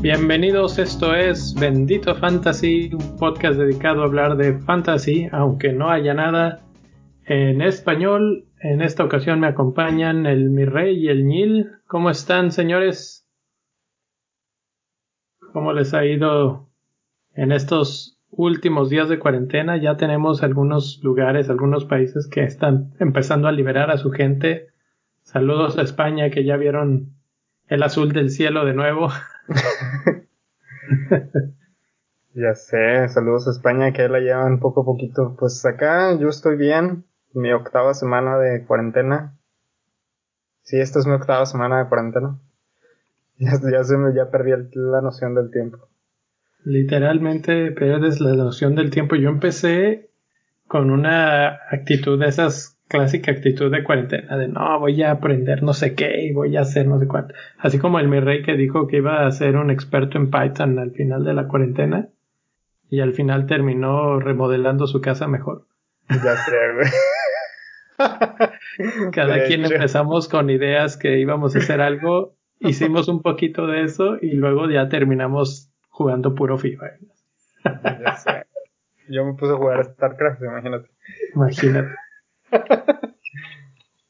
Bienvenidos, esto es Bendito Fantasy, un podcast dedicado a hablar de fantasy, aunque no haya nada en español. En esta ocasión me acompañan el Mirrey y el Nil. ¿Cómo están, señores? ¿Cómo les ha ido en estos últimos días de cuarentena? Ya tenemos algunos lugares, algunos países que están empezando a liberar a su gente. Saludos a España que ya vieron el azul del cielo de nuevo. ya sé, saludos a España que la llevan poco a poquito. Pues acá yo estoy bien, mi octava semana de cuarentena. Sí, esta es mi octava semana de cuarentena. Ya, se me, ya perdí la noción del tiempo. Literalmente pierdes la noción del tiempo. Yo empecé con una actitud de esas clásica actitud de cuarentena, de no, voy a aprender no sé qué y voy a hacer no sé cuánto. Así como el mi rey que dijo que iba a ser un experto en Python al final de la cuarentena y al final terminó remodelando su casa mejor. Ya sé, Cada quien empezamos con ideas que íbamos a hacer algo, hicimos un poquito de eso y luego ya terminamos jugando puro FIFA. Ya sé. Yo me puse a jugar a StarCraft, imagínate. Imagínate.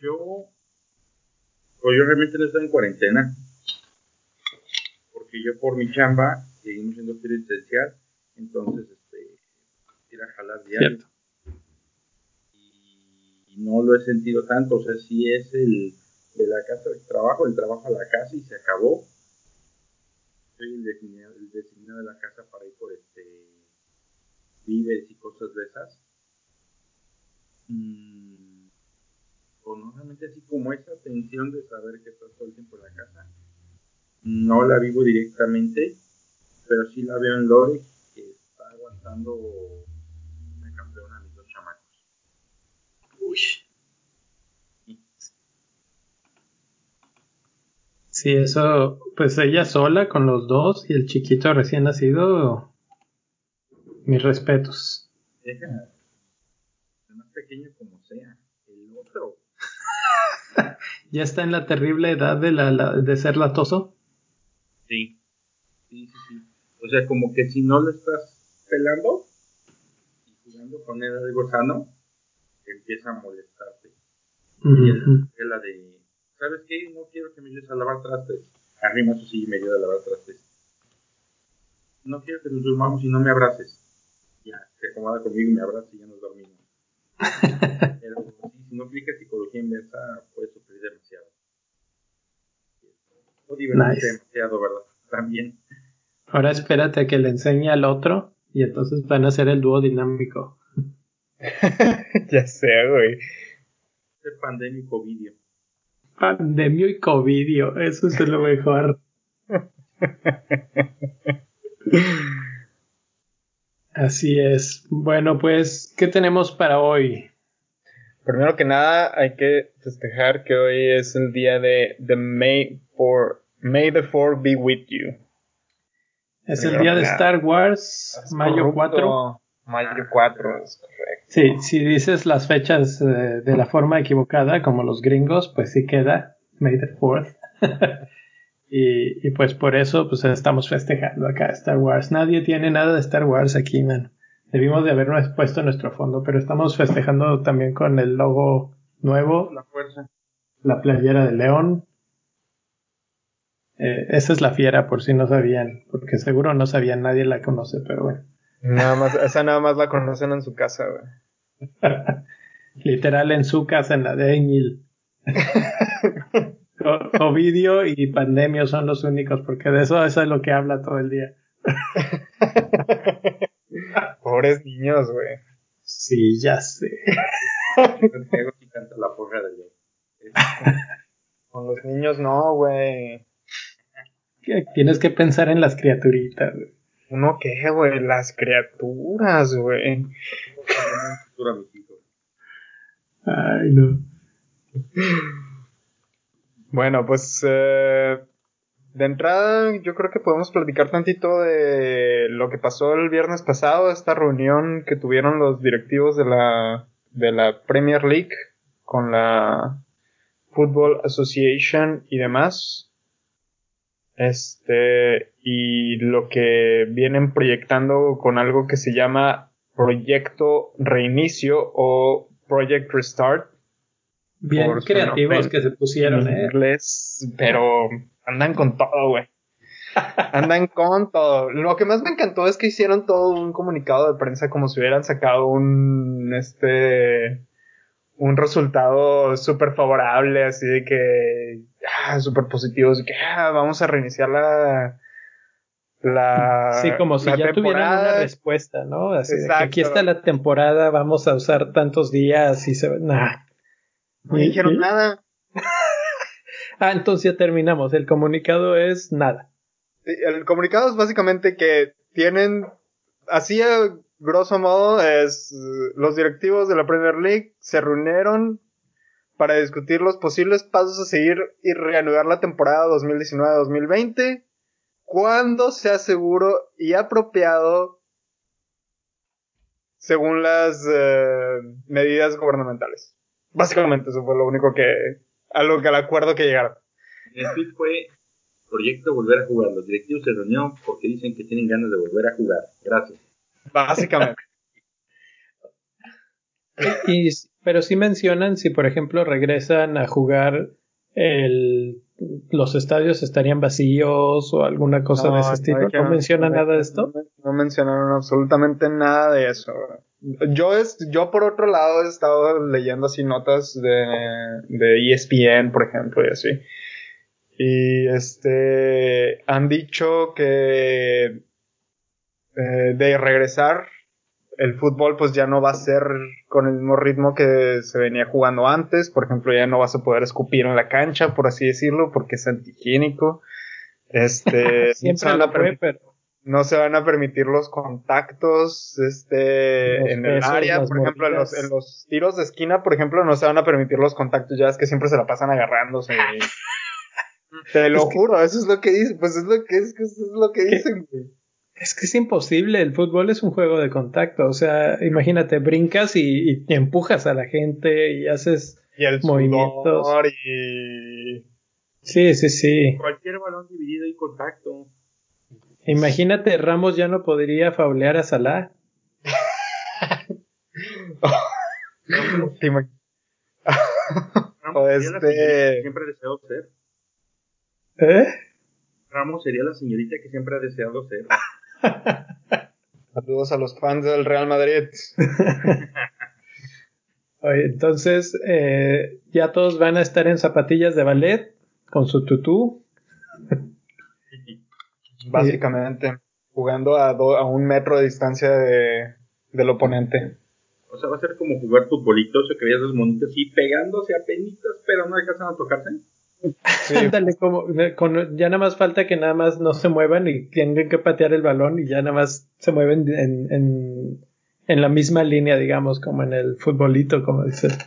yo, pues yo realmente no estoy en cuarentena. Porque yo por mi chamba seguimos siendo esencial. Entonces, este, ir a jalar diario. Y no lo he sentido tanto. O sea, si es el de la casa del trabajo, el trabajo a la casa y se acabó. Soy el designado, el designado de la casa para ir por este víveres y cosas de esas. Mm, o normalmente así como esa tensión de saber que estás todo el tiempo en la casa, no la vivo directamente, pero sí la veo en Lore que está aguantando una campeona a mis dos chamacos. Uy. Sí, eso, pues ella sola con los dos y el chiquito recién nacido, mis respetos. Deja, pequeño como sea. El otro. ¿Ya está en la terrible edad de, la, de ser latoso? Sí. Sí, sí, sí. O sea, como que si no lo estás pelando y jugando con él algo sano, empieza a molestarte. Y es la de, ¿sabes qué? No quiero que me ayudes a lavar trastes. Arrima su silla y me ayuda a lavar trastes. No quiero que nos durmamos y no me abraces. Ya, se acomoda conmigo y me abraza y ya nos dormimos. Pero si no aplica psicología inversa, puede sufrir demasiado. O divertirse demasiado, ¿verdad? También. Ahora espérate a que le enseñe al otro y entonces van a ser el dúo dinámico. ya sé, güey. El pandemia y Pandemio y covidio, eso es lo mejor. Así es. Bueno, pues, ¿qué tenemos para hoy? Primero que nada, hay que festejar que hoy es el día de, the May for May the Fourth be with you. Es el día de Star Wars, mayo 4. Mayo 4, es correcto. Sí, si dices las fechas eh, de la forma equivocada, como los gringos, pues sí queda May the 4th. Y, pues por eso pues estamos festejando acá Star Wars. Nadie tiene nada de Star Wars aquí, man. Debimos de habernos puesto nuestro fondo, pero estamos festejando también con el logo nuevo. La fuerza. La playera de león. Eh, esa es la fiera, por si no sabían, porque seguro no sabían, nadie la conoce, pero bueno. Nada más, esa nada más la conocen en su casa, güey. Literal en su casa, en la de Eñil. Ovidio y Pandemio son los únicos, porque de eso, eso es lo que habla todo el día. Pobres niños, güey. Sí, ya sé. Con los niños no, güey. Tienes que pensar en las criaturitas, güey. ¿Uno qué, güey? Las criaturas, güey. Ay, no. Bueno, pues eh, De entrada, yo creo que podemos platicar tantito de lo que pasó el viernes pasado, esta reunión que tuvieron los directivos de la, de la Premier League con la Football Association y demás. Este, y lo que vienen proyectando con algo que se llama Proyecto Reinicio o Project Restart. Bien creativos que se pusieron, en ¿eh? inglés, pero andan con todo, güey. Andan con todo. Lo que más me encantó es que hicieron todo un comunicado de prensa como si hubieran sacado un, este, un resultado súper favorable, así de que, ah, súper positivo, así que, ah, vamos a reiniciar la, la, sí, como si ya tuvieran una respuesta, ¿no? Así de que aquí está la temporada, vamos a usar tantos días y se nah. No dijeron nada. ah, entonces ya terminamos. El comunicado es nada. El comunicado es básicamente que tienen, así a grosso modo, es los directivos de la Premier League se reunieron para discutir los posibles pasos a seguir y reanudar la temporada 2019-2020 cuando sea seguro y apropiado según las eh, medidas gubernamentales. Básicamente eso fue lo único que, a lo que al acuerdo que llegaron. El tweet fue proyecto volver a jugar. Los directivos se reunieron porque dicen que tienen ganas de volver a jugar. Gracias. Básicamente. pero sí mencionan si, por ejemplo, regresan a jugar el, los estadios estarían vacíos o alguna cosa de ese estilo. ¿No, mencionan nada de esto? No, mencionaron absolutamente nada de eso. Yo, es, yo por otro lado he estado leyendo así notas de, de ESPN, por ejemplo, y así. Y este han dicho que eh, de regresar el fútbol pues ya no va a ser con el mismo ritmo que se venía jugando antes. Por ejemplo, ya no vas a poder escupir en la cancha, por así decirlo, porque es antihigiénico. Este, Siempre no se van a permitir los contactos este en el área por ejemplo en los, en los, tiros de esquina por ejemplo no se van a permitir los contactos. Ya es que siempre se la pasan agarrándose. Te lo juro eso es lo que dicen pues es lo que es, es lo que dicen es que es imposible el fútbol es un juego de contacto o sea imagínate brincas y, empujas a la gente y haces y el movimientos y sí sí sí cualquier balón dividido y contacto Imagínate, Ramos ya no podría faulear a Salah. Ramos este... siempre ha deseado ser. ¿Eh? Ramos sería la señorita que siempre ha deseado ser. Saludos a los fans del Real Madrid. Oye, entonces, eh, ya todos van a estar en zapatillas de ballet con su tutú. Básicamente, jugando a, a un metro de distancia de, del oponente. O sea, va a ser como jugar futbolito, o que veías los monitos así pegándose a penitas, pero no alcanzan a tocarse. Sí. como, ya nada más falta que nada más no se muevan y tengan que patear el balón y ya nada más se mueven en, en, en la misma línea, digamos, como en el futbolito, como dices.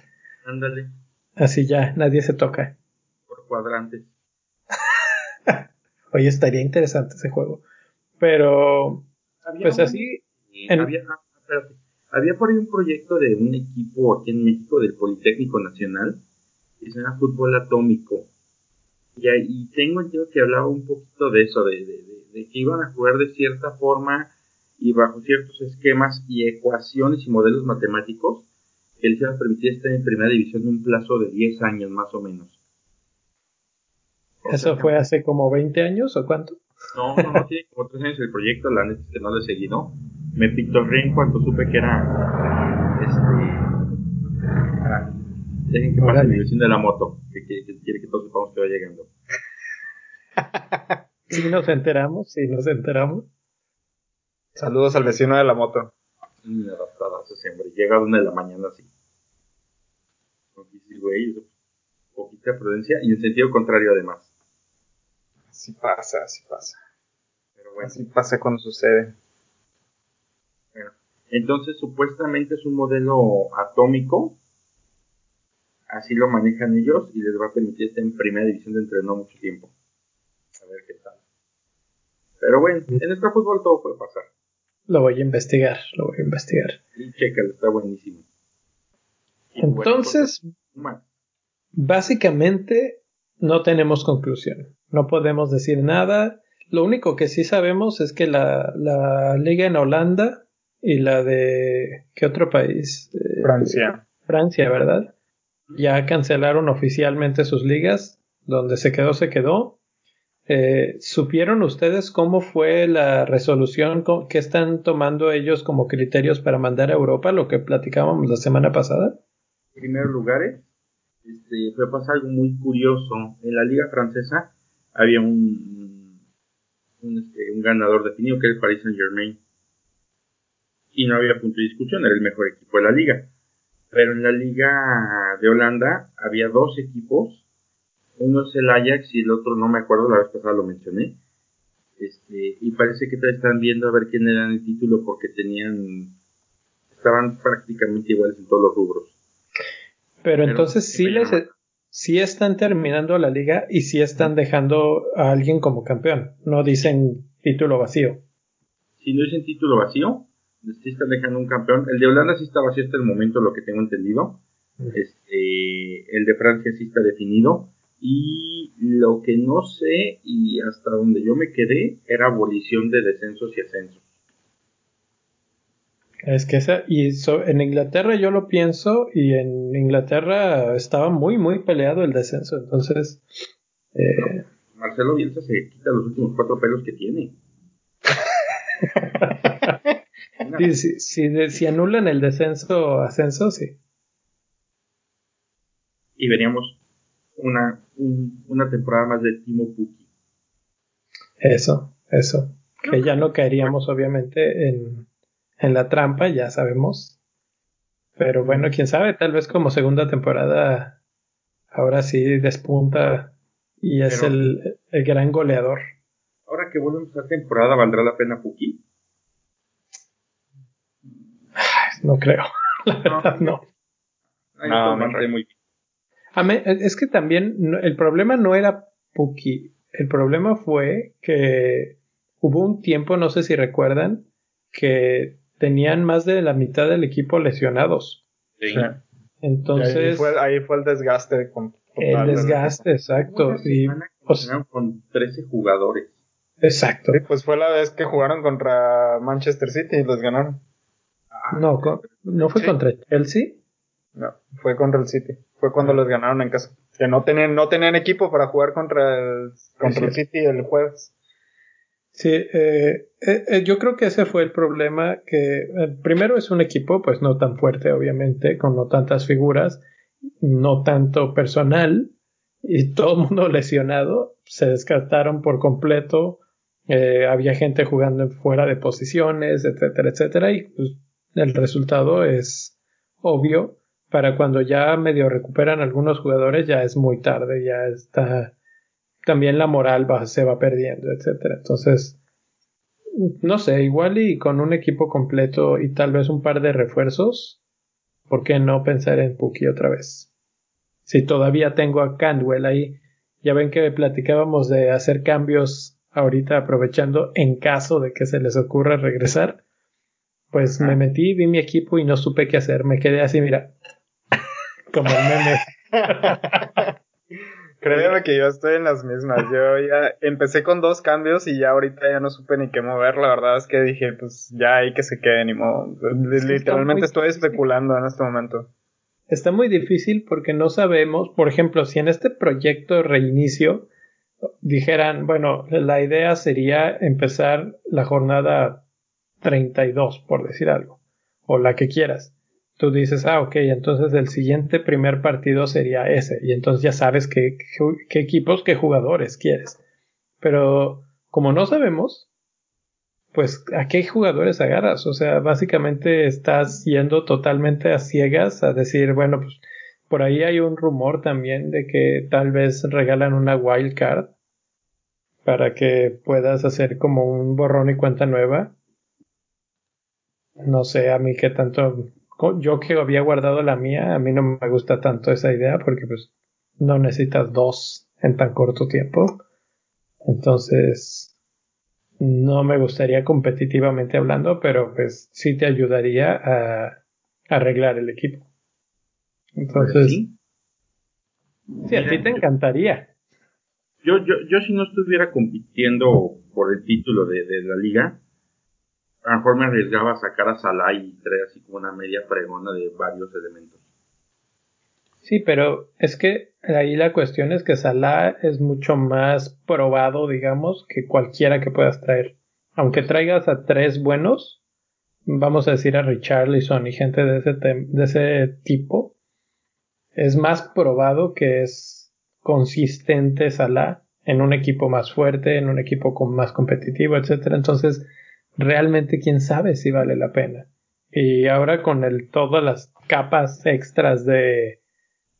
Ándale. Así ya, nadie se toca. Por cuadrantes. Oye, estaría interesante ese juego. Pero, pues así. Había, ah, había, por ahí un proyecto de un equipo aquí en México del Politécnico Nacional que se llama Fútbol Atómico. Y, ahí tengo entendido que hablaba un poquito de eso, de, de, que iban a jugar de cierta forma y bajo ciertos esquemas y ecuaciones y modelos matemáticos que les iban a permitir estar en primera división en un plazo de 10 años más o menos. ¿Eso fue hace como 20 años o cuánto? No, no, no, tiene como 3 años el proyecto, la neta es que no lo he seguido. Me pitorré en cuanto supe que era. Este. Ah, dejen que pase mi vecino de la moto, que, quiere que todos sepamos que va llegando. Si nos enteramos, si nos enteramos. Saludos al vecino de la moto. Mm, adaptada, hombre. Llega a una de la mañana así. güey, poquita prudencia y en sentido contrario además. Así pasa, así pasa. Pero bueno. Así pasa cuando sucede. Bueno, entonces supuestamente es un modelo atómico. Así lo manejan ellos y les va a permitir estar en primera división dentro de no mucho tiempo. a ver qué tal. Pero bueno, en nuestro fútbol todo puede pasar. Lo voy a investigar, lo voy a investigar. Y chécalo, está buenísimo. Entonces, básicamente no tenemos conclusión. No podemos decir nada. Lo único que sí sabemos es que la, la liga en Holanda y la de... ¿Qué otro país? Eh, Francia. Francia, ¿verdad? Ya cancelaron oficialmente sus ligas. Donde se quedó, se quedó. Eh, ¿Supieron ustedes cómo fue la resolución que están tomando ellos como criterios para mandar a Europa, lo que platicábamos la semana pasada? En primer lugar, este, fue pasar algo muy curioso. En la liga francesa había un, un, este, un ganador definido que era el Paris Saint Germain. Y no había punto de discusión, era el mejor equipo de la liga. Pero en la liga de Holanda había dos equipos uno es el Ajax y el otro no me acuerdo, la vez pasada lo mencioné. Este, y parece que están viendo a ver quién era el título porque tenían, estaban prácticamente iguales en todos los rubros. Pero, entonces sí les, sí están terminando la liga y sí están dejando a alguien como campeón. No dicen título vacío. Si no dicen título vacío, sí están dejando un campeón. El de Holanda sí está vacío hasta el momento, lo que tengo entendido. Este, el de Francia sí está definido. Y lo que no sé y hasta donde yo me quedé era abolición de descensos y ascensos. Es que esa, y en Inglaterra yo lo pienso, y en Inglaterra estaba muy, muy peleado el descenso, entonces... Eh... Marcelo Bielsa se quita los últimos cuatro pelos que tiene. si, si, si, anulan el descenso, ascenso, sí. Y veríamos una, una temporada más de Timo Puki. Eso, eso. Que ya no caeríamos obviamente en, en la trampa, ya sabemos. Pero bueno, quién sabe, tal vez como segunda temporada ahora sí despunta y es el, el, gran goleador. Ahora que volvemos a temporada, ¿valdrá la pena Puki? No creo, la verdad no. no. no, muy es que también el problema no era Puki. El problema fue que hubo un tiempo, no sé si recuerdan, que tenían más de la mitad del equipo lesionados. Sí. Entonces. Ahí fue, el desgaste. el desgaste, exacto. Y, pues, con 13 jugadores. Exacto. pues fue la vez que jugaron contra Manchester City y los ganaron. No, ¿no fue contra Chelsea? No, fue contra el City. Fue cuando los ganaron en casa. Que no tenían, no tenían equipo para jugar contra el, contra el City el jueves. Sí, eh, eh, eh, yo creo que ese fue el problema, que primero es un equipo pues no tan fuerte obviamente, con no tantas figuras, no tanto personal, y todo el mundo lesionado, se descartaron por completo, había gente jugando fuera de posiciones, etcétera, etcétera, y pues, el resultado es obvio, para cuando ya medio recuperan algunos jugadores ya es muy tarde, ya está también la moral se va perdiendo, etcétera. Entonces, no sé, igual y con un equipo completo y tal vez un par de refuerzos, ¿por qué no pensar en Puki otra vez? Si todavía tengo a Candwell ahí, ya ven que platicábamos de hacer cambios ahorita aprovechando en caso de que se les ocurra regresar. Pues me metí, vi mi equipo y no supe qué hacer. Me quedé así, mira, como el meme. Créeme que yo estoy en las mismas. Yo ya empecé con dos cambios y ya ahorita ya no supe ni qué mover. La verdad es que dije, pues ya hay que se quede, ni modo. Literalmente estoy especulando en este momento. Está muy difícil porque no sabemos, por ejemplo, si en este proyecto de reinicio dijeran, bueno, la idea sería empezar la jornada 32, por decir algo, o la que quieras tú dices, ah, ok, entonces el siguiente primer partido sería ese, y entonces ya sabes qué, qué, equipos, qué jugadores quieres. Pero como no sabemos, pues a qué jugadores agarras. O sea, básicamente estás yendo totalmente a ciegas a decir, bueno, pues por ahí hay un rumor también de que tal vez regalan una wild card para que puedas hacer como un borrón y cuenta nueva. No sé a mí qué tanto yo que había guardado la mía, a mí no me gusta tanto esa idea porque pues no necesitas dos en tan corto tiempo. Entonces, no me gustaría competitivamente hablando, pero pues sí te ayudaría a arreglar el equipo. Entonces, sí, a ti te encantaría. Yo, yo, yo si no estuviera compitiendo por el título de, la liga, a me arriesgaba a sacar a Salah y traer así como una media pregona de varios elementos. Sí, pero es que ahí la cuestión es que Salah es mucho más probado, digamos, que cualquiera que puedas traer. Aunque traigas a tres buenos, vamos a decir a Richarlison y gente de ese, de ese tipo, es más probado que es consistente Salah en un equipo más fuerte, en un equipo con más competitivo, etcétera. Entonces, realmente quién sabe si vale la pena. Y ahora con el todas las capas extras de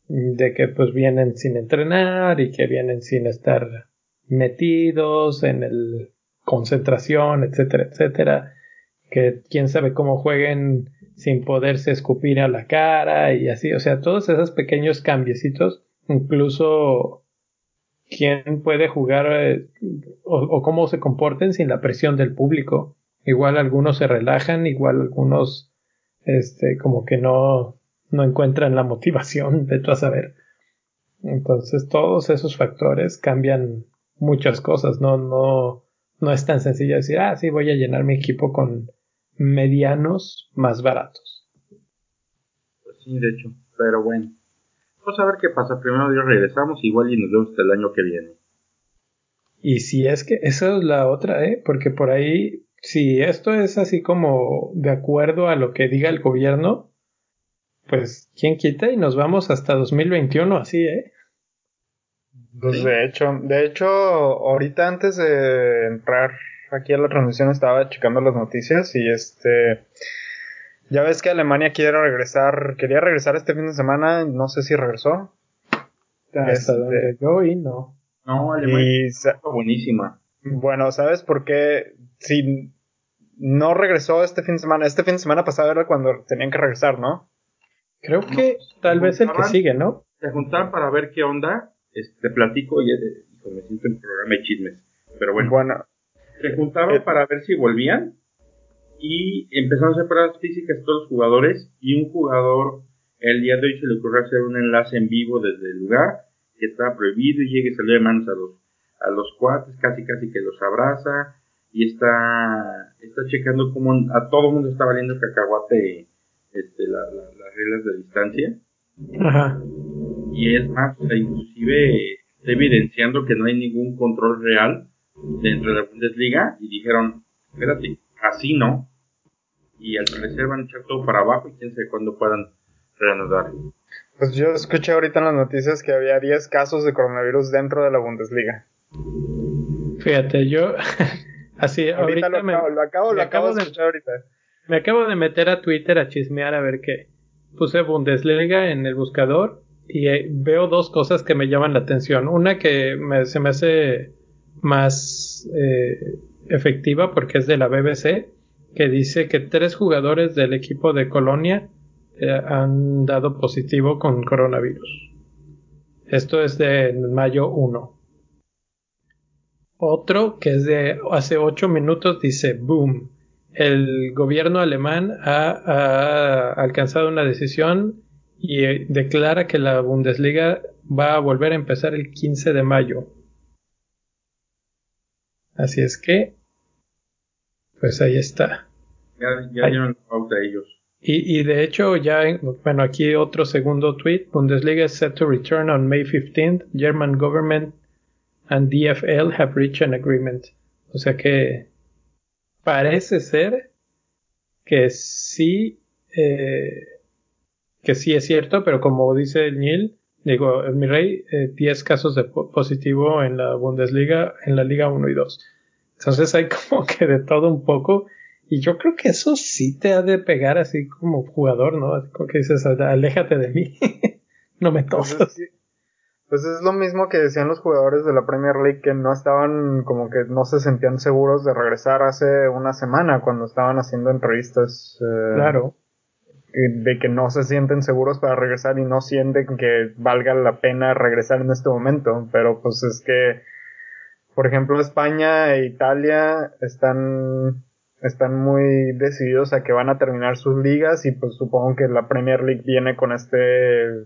de que pues vienen sin entrenar y que vienen sin estar metidos en el concentración, etcétera, etcétera, que quién sabe cómo jueguen sin poderse escupir a la cara y así, o sea, todos esos pequeños cambiecitos, incluso quién puede jugar eh, o, o, cómo se comporten sin la presión del público. Igual algunos se relajan, igual algunos este como que no no encuentran la motivación, de tú a saber. Entonces todos esos factores cambian muchas cosas, no, no, no es tan sencillo decir, ah, sí, voy a llenar mi equipo con medianos más baratos. Pues sí, de hecho, pero bueno. Vamos a ver qué pasa. Primero Dios regresamos igual y nos vemos hasta el año que viene. Y si es que esa es la otra, ¿eh? Porque por ahí, si esto es así como de acuerdo a lo que diga el gobierno, pues, ¿quién quita? Y nos vamos hasta 2021 así, ¿eh? Pues de hecho, de hecho, ahorita antes de entrar aquí a la transmisión estaba checando las noticias y este, ya ves que Alemania quiere regresar, quería regresar este fin de semana, no sé si regresó. Hasta este, donde yo y no. No, Alemania buenísima. Bueno, ¿sabes por qué? Si no regresó este fin de semana, este fin de semana pasado era cuando tenían que regresar, ¿no? Creo que tal vez el que sigue, ¿no? Se juntaban para ver qué onda. Este, platico y hijo, me siento en programa de chismes. Pero bueno. bueno se juntaban eh, para ver si volvían. Y empezaron a hacer pruebas físicas todos los jugadores. Y un jugador, el día de hoy se le ocurrió hacer un enlace en vivo desde el lugar. Que estaba prohibido y llega y salió de manos a los, a los cuates, casi casi que los abraza. Y está, está checando cómo a todo el mundo está valiendo cacahuate este, las reglas de distancia. Ajá. Y es más, inclusive está evidenciando que no hay ningún control real dentro de la Bundesliga y dijeron, espérate, así no. Y al parecer van a echar todo para abajo y quién sabe cuándo puedan reanudar. Pues yo escuché ahorita en las noticias que había 10 casos de coronavirus dentro de la Bundesliga. Fíjate, yo así ahorita, lo, acabo, lo acabo, de escuchar ahorita. Me acabo de meter a Twitter a chismear a ver qué. Puse Bundesliga en el buscador y eh, veo dos cosas que me llaman la atención. Una que se me hace más eh, efectiva porque es de la BBC, que dice que tres jugadores del equipo de Colonia eh, han dado positivo con coronavirus. Esto es de mayo 1. Otro que es de hace 8 minutos dice boom el gobierno alemán ha, alcanzado una decisión y eh, declara que la Bundesliga va a volver a empezar el 15 de mayo. Así es que, pues ahí está. Ya, ya dieron pauta ellos. Y, y, de hecho, ya, bueno, aquí otro segundo tweet. Bundesliga is set to return on May 15th. German government and DFL have reached an agreement. O sea que parece ser que sí, eh, que sí es cierto, pero como dice el Neil, digo, mi rey, 10 eh, casos de positivo en la Bundesliga, en la Liga 1 y 2. Entonces hay como que de todo un poco. Y yo creo que eso sí te ha de pegar así como jugador, ¿no? Así como que dices, aléjate de mí. no me tosas. Pues es lo mismo que decían los jugadores de la Premier League que no estaban como que no se sentían seguros de regresar hace una semana cuando estaban haciendo entrevistas. Eh, claro. De que no se sienten seguros para regresar y no sienten que valga la pena regresar en este momento. Pero pues es que por ejemplo, España e Italia están, están muy decididos a que van a terminar sus ligas y pues supongo que la Premier League viene con este,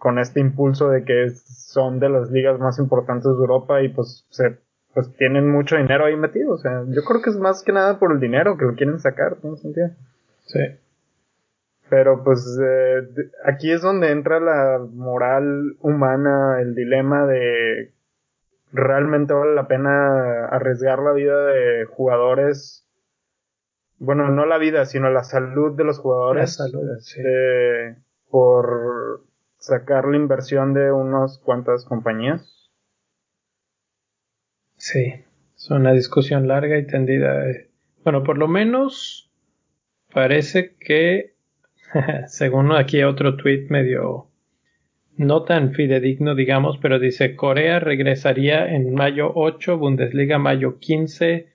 con este impulso de que son de las ligas más importantes de Europa y pues se, pues tienen mucho dinero ahí metido. O sea, yo creo que es más que nada por el dinero que lo quieren sacar, ¿no sentido? Sí. Pero pues eh, aquí es donde entra la moral humana, el dilema de realmente vale la pena arriesgar la vida de jugadores. Bueno, no la vida, sino la salud de los jugadores. La salud, sí. eh, por sacar la inversión de unas cuantas compañías. Sí, es una discusión larga y tendida. Bueno, por lo menos parece que, según aquí otro tweet medio no tan fidedigno, digamos, pero dice Corea regresaría en mayo 8, Bundesliga mayo 15,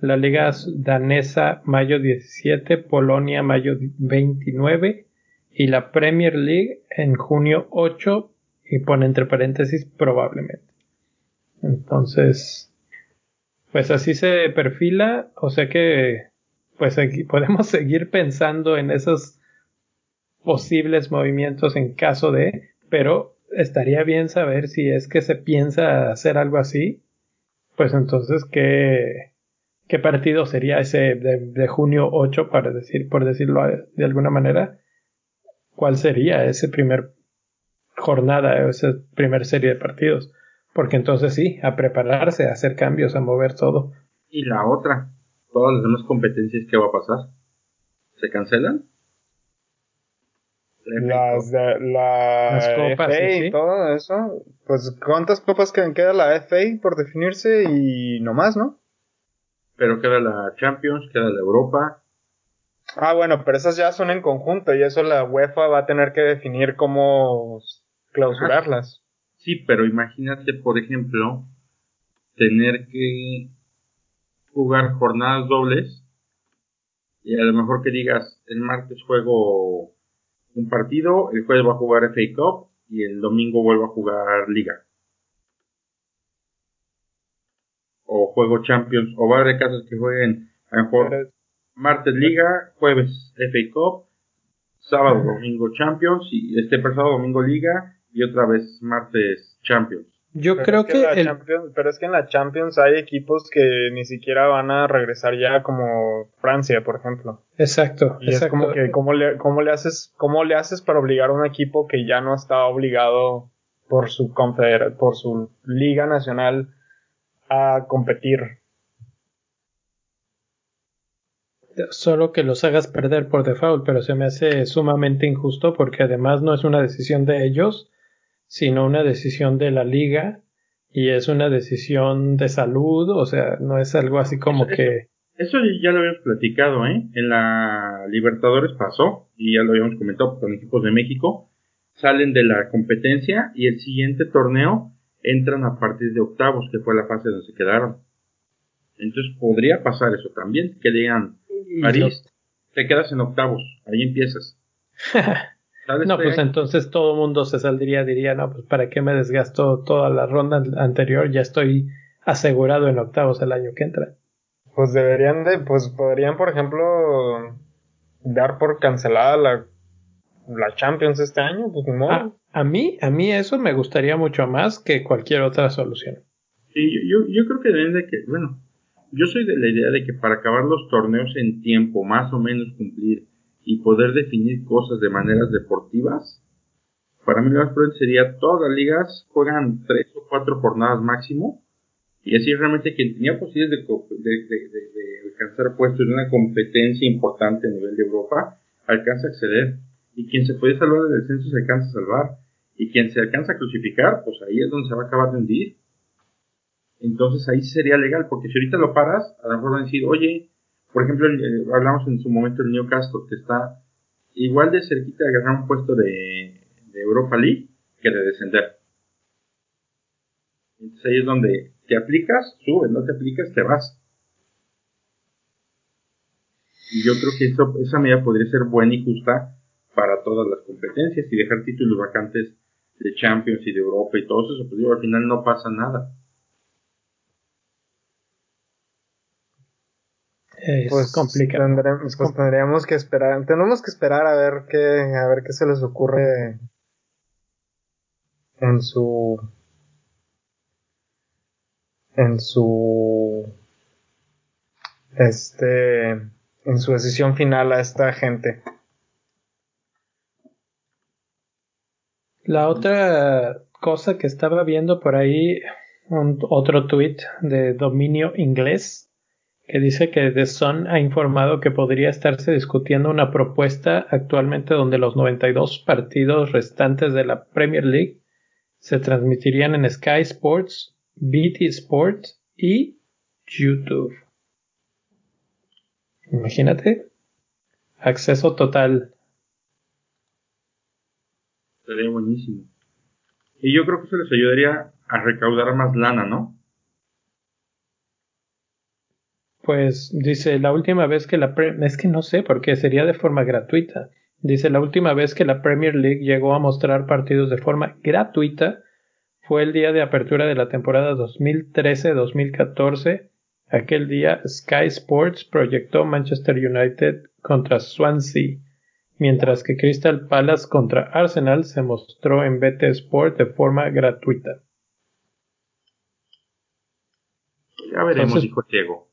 la Liga Danesa mayo 17, Polonia mayo 29 y la Premier League en junio 8 y pone entre paréntesis probablemente. Entonces, pues así se perfila, o sea que pues aquí podemos seguir pensando en esos posibles movimientos en caso de, pero estaría bien saber si es que se piensa hacer algo así, pues entonces qué, qué partido sería ese de, junio 8 para decir, por decirlo de alguna manera, cuál sería ese primer jornada, esa primer serie de partidos. Porque entonces sí, a prepararse, a hacer cambios, a mover todo. Y la otra, todas las demás competencias, ¿qué va a pasar? ¿Se cancelan? Las, de, la Las copas, FA sí, sí. y todo eso. Pues, ¿cuántas copas que- queda la FA por definirse? Y no más, ¿no? Pero queda la Champions, queda la Europa. Ah, bueno, pero esas ya son en conjunto y eso la UEFA va a tener que definir cómo clausurarlas. Sí, pero imagínate, por ejemplo, tener que jugar jornadas dobles y a lo mejor que digas, el martes juego un partido, el jueves va a jugar FA Cup y el domingo vuelvo a jugar Liga. O juego Champions, o va a haber casos que jueguen a lo mejor martes Liga, jueves FA Cup, sábado, domingo Champions, y este sábado, domingo Liga, y otra vez martes Champions. Yo Pero creo es que, la el, Champions- pero es que en la Champions hay equipos que ni siquiera van a regresar ya como Francia, por ejemplo. exacto, Y es exacto. como que cómo le, cómo le haces cómo le haces para obligar a un equipo que ya no está obligado por su confedera, por su liga nacional a competir. Solo que los hagas perder por default, pero se me hace sumamente injusto porque además no es una decisión de ellos, sino una decisión de la liga y es una decisión de salud, o sea, no es algo así como Eso- que Eso ya lo habíamos platicado, ¿eh? En la Libertadores pasó, y ya lo habíamos comentado con equipos de México, salen de la competencia y el siguiente torneo entran a partir de octavos, que fue la fase donde se quedaron. Entonces podría pasar eso también, que digan, París, te quedas en octavos, ahí empiezas. No, pues entonces todo el mundo se saldría, diría, no, pues para qué me desgasto toda la ronda an- anterior, ya estoy asegurado en octavos el año que entra. Pues deberían de, pues podrían, por ejemplo, dar por cancelada la, la Champions este año, pues ni modo. A, a mí, a mí eso me gustaría mucho más que cualquier otra solución. Sí, yo, yo, yo creo que deben de que, bueno, yo soy de la idea de que para acabar los torneos en tiempo, más o menos cumplir y poder definir cosas de maneras deportivas, para mí lo más prudente sería todas las ligas juegan tres o cuatro jornadas máximo y así realmente quien tenía posibilidades de, de, de- de- de alcanzar puestos en una competencia importante a nivel de Europa alcanza a acceder. Y quien se puede salvar del descenso se alcanza a salvar. Y quien se alcanza a crucificar pues ahí es donde se va a acabar de hundir entonces ahí sería legal, porque si ahorita lo paras, a lo mejor van a decir, oye, por ejemplo, el- hablamos en su momento del Newcastle, que está igual de cerquita de ganar un puesto de, de Europa League que de descender. Entonces ahí es donde te aplicas, subes, no te aplicas, te vas. Y yo creo que eso, esa medida podría ser buena y justa para todas las competencias y dejar títulos vacantes de Champions y de Europa y todo eso, pues digo, al final no pasa nada. Es pues complicado. pues tendríamos que esperar, tenemos que esperar a ver qué, a ver qué se les ocurre en su en su este en su decisión final a esta gente. La otra cosa que estaba viendo por ahí, un, otro tweet de dominio inglés, que dice que The Sun ha informado que podría estarse discutiendo una propuesta actualmente donde los 92 partidos restantes de la Premier League se transmitirían en Sky Sports, BT Sports y YouTube. Imagínate. Acceso total. Sería buenísimo. Y yo creo que se les ayudaría a recaudar más lana, ¿no? Pues dice, la última vez que la... es que no sé, porque sería de forma gratuita. Dice, la última vez que la Premier League llegó a mostrar partidos de forma gratuita fue el día de apertura de la temporada 2013-2014. Aquel día Sky Sports proyectó Manchester United contra Swansea, mientras que Crystal Palace contra Arsenal se mostró en BT Sport de forma gratuita. Ya veremos, hijo Diego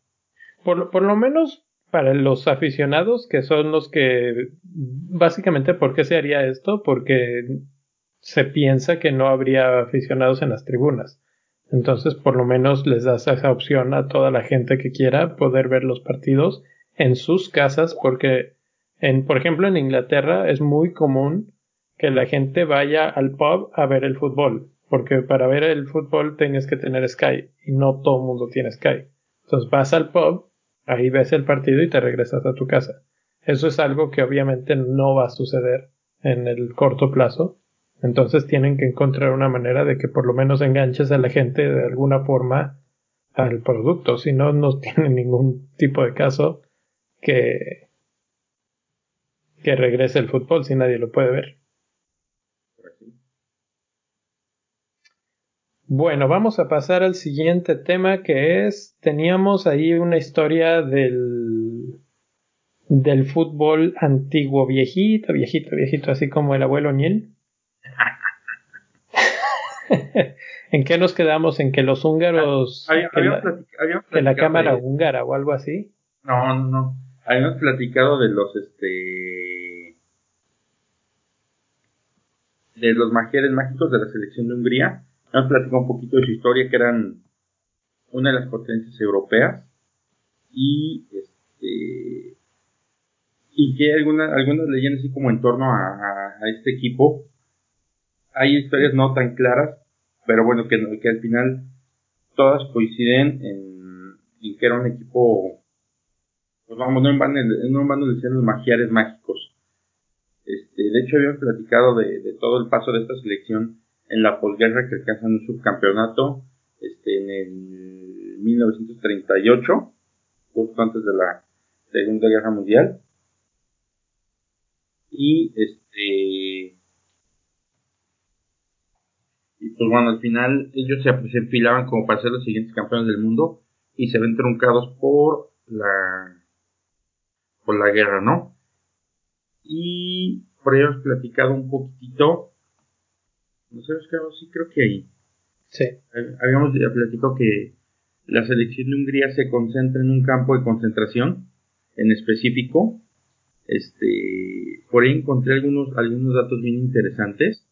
por, por lo menos para los aficionados, que son los que básicamente, ¿por qué se haría esto? Porque se piensa que no habría aficionados en las tribunas. Entonces, por lo menos les das esa opción a toda la gente que quiera poder ver los partidos en sus casas, porque, en, por ejemplo, en Inglaterra es muy común que la gente vaya al pub a ver el fútbol, porque para ver el fútbol tienes que tener Sky y no todo el mundo tiene Sky. Entonces vas al pub Ahí ves el partido y te regresas a tu casa. Eso es algo que obviamente no va a suceder en el corto plazo. Entonces tienen que encontrar una manera de que por lo menos enganches a la gente de alguna forma al producto. Si no, no tiene ningún tipo de caso que, que regrese el fútbol si nadie lo puede ver. Bueno, vamos a pasar al siguiente tema que es, teníamos ahí una historia del, del fútbol antiguo, viejito, viejito, viejito, así como el abuelo Niel. ¿En qué nos quedamos? ¿En que los húngaros... Ah, que, la, cámara húngara o algo así? No, no, no. Habíamos platicado de los, este... De los magiares mágicos de la selección de Hungría nos platicó un poquito de su historia, que eran una de las potencias europeas y este y que hay algunas leyendas así como en torno a, este equipo hay historias no tan claras pero bueno que, que al final todas coinciden en, que era un equipo pues vamos no en vano, no en vano decían los magiares mágicos. Este, de hecho habíamos platicado de todo el paso de esta selección en la posguerra que alcanzan un subcampeonato este, en el 1938, justo antes de la Segunda Guerra Mundial. Y este. Y pues bueno, al final ellos se, se enfilaban como para ser los siguientes campeones del mundo y se ven truncados por la por la guerra, ¿no? Y por ello hemos platicado un poquitito no sé, sí creo que ahí. Sí. Habíamos platicado que la selección de Hungría se concentra en un campo de concentración en específico. Este, por ahí encontré algunos, algunos datos bien interesantes.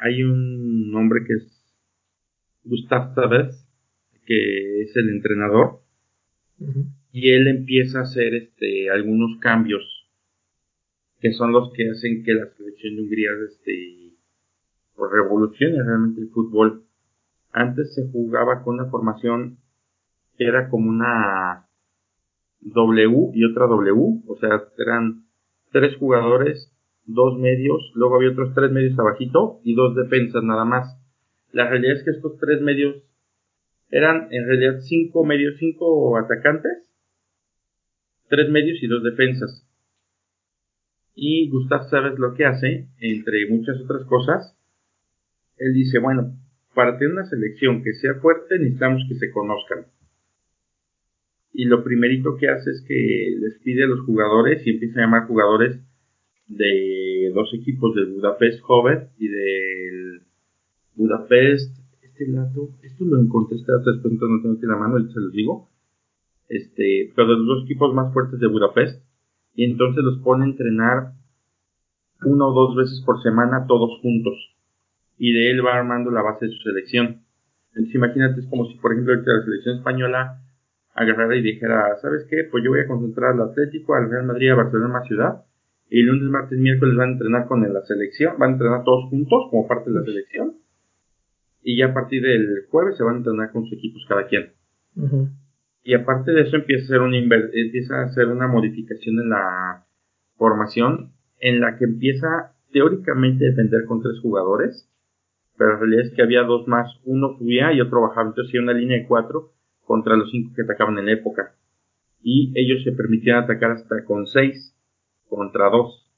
Hay un hombre que es Gustav Savez, que es el entrenador, y él empieza a hacer este, algunos cambios que son los que hacen que la selección de Hungría este, revoluciona realmente el fútbol. Antes se jugaba con una formación que era como una W y otra W, o sea, eran tres jugadores, dos medios, luego había otros tres medios abajito y dos defensas nada más. La realidad es que estos tres medios eran en realidad cinco medios, cinco atacantes, tres medios y dos defensas. Y Gustav sabes lo que hace, entre muchas otras cosas, él dice, bueno, para tener una selección que sea fuerte necesitamos que se conozcan. y lo primerito que hace es que les pide a los jugadores y empieza a llamar jugadores de dos equipos, del Budapest Hovet y del Budapest. Este dato, esto lo encontré, este dato después no tengo aquí la mano, y se los digo. Este, pero de los dos equipos más fuertes de Budapest. Y entonces los pone a entrenar una o dos veces por semana todos juntos. Y de él va armando la base de su selección. Entonces imagínate, es como si por ejemplo la selección española agarrara y dijera, ¿sabes qué? Pues yo voy a concentrar al Atlético, al Real Madrid, a Barcelona, ciudad. Y lunes, martes, miércoles van a entrenar con la selección, van a entrenar todos juntos como parte de la selección. Y ya a partir del jueves se van a entrenar con sus equipos cada quien. Y aparte de eso empieza a, hacer una empieza a hacer una modificación en la formación en la que empieza teóricamente a defender con tres jugadores, pero la realidad es que había dos más, uno subía y otro bajaba, entonces había una línea de cuatro contra los cinco que atacaban en la época. Y ellos se permitían atacar hasta con seis contra dos.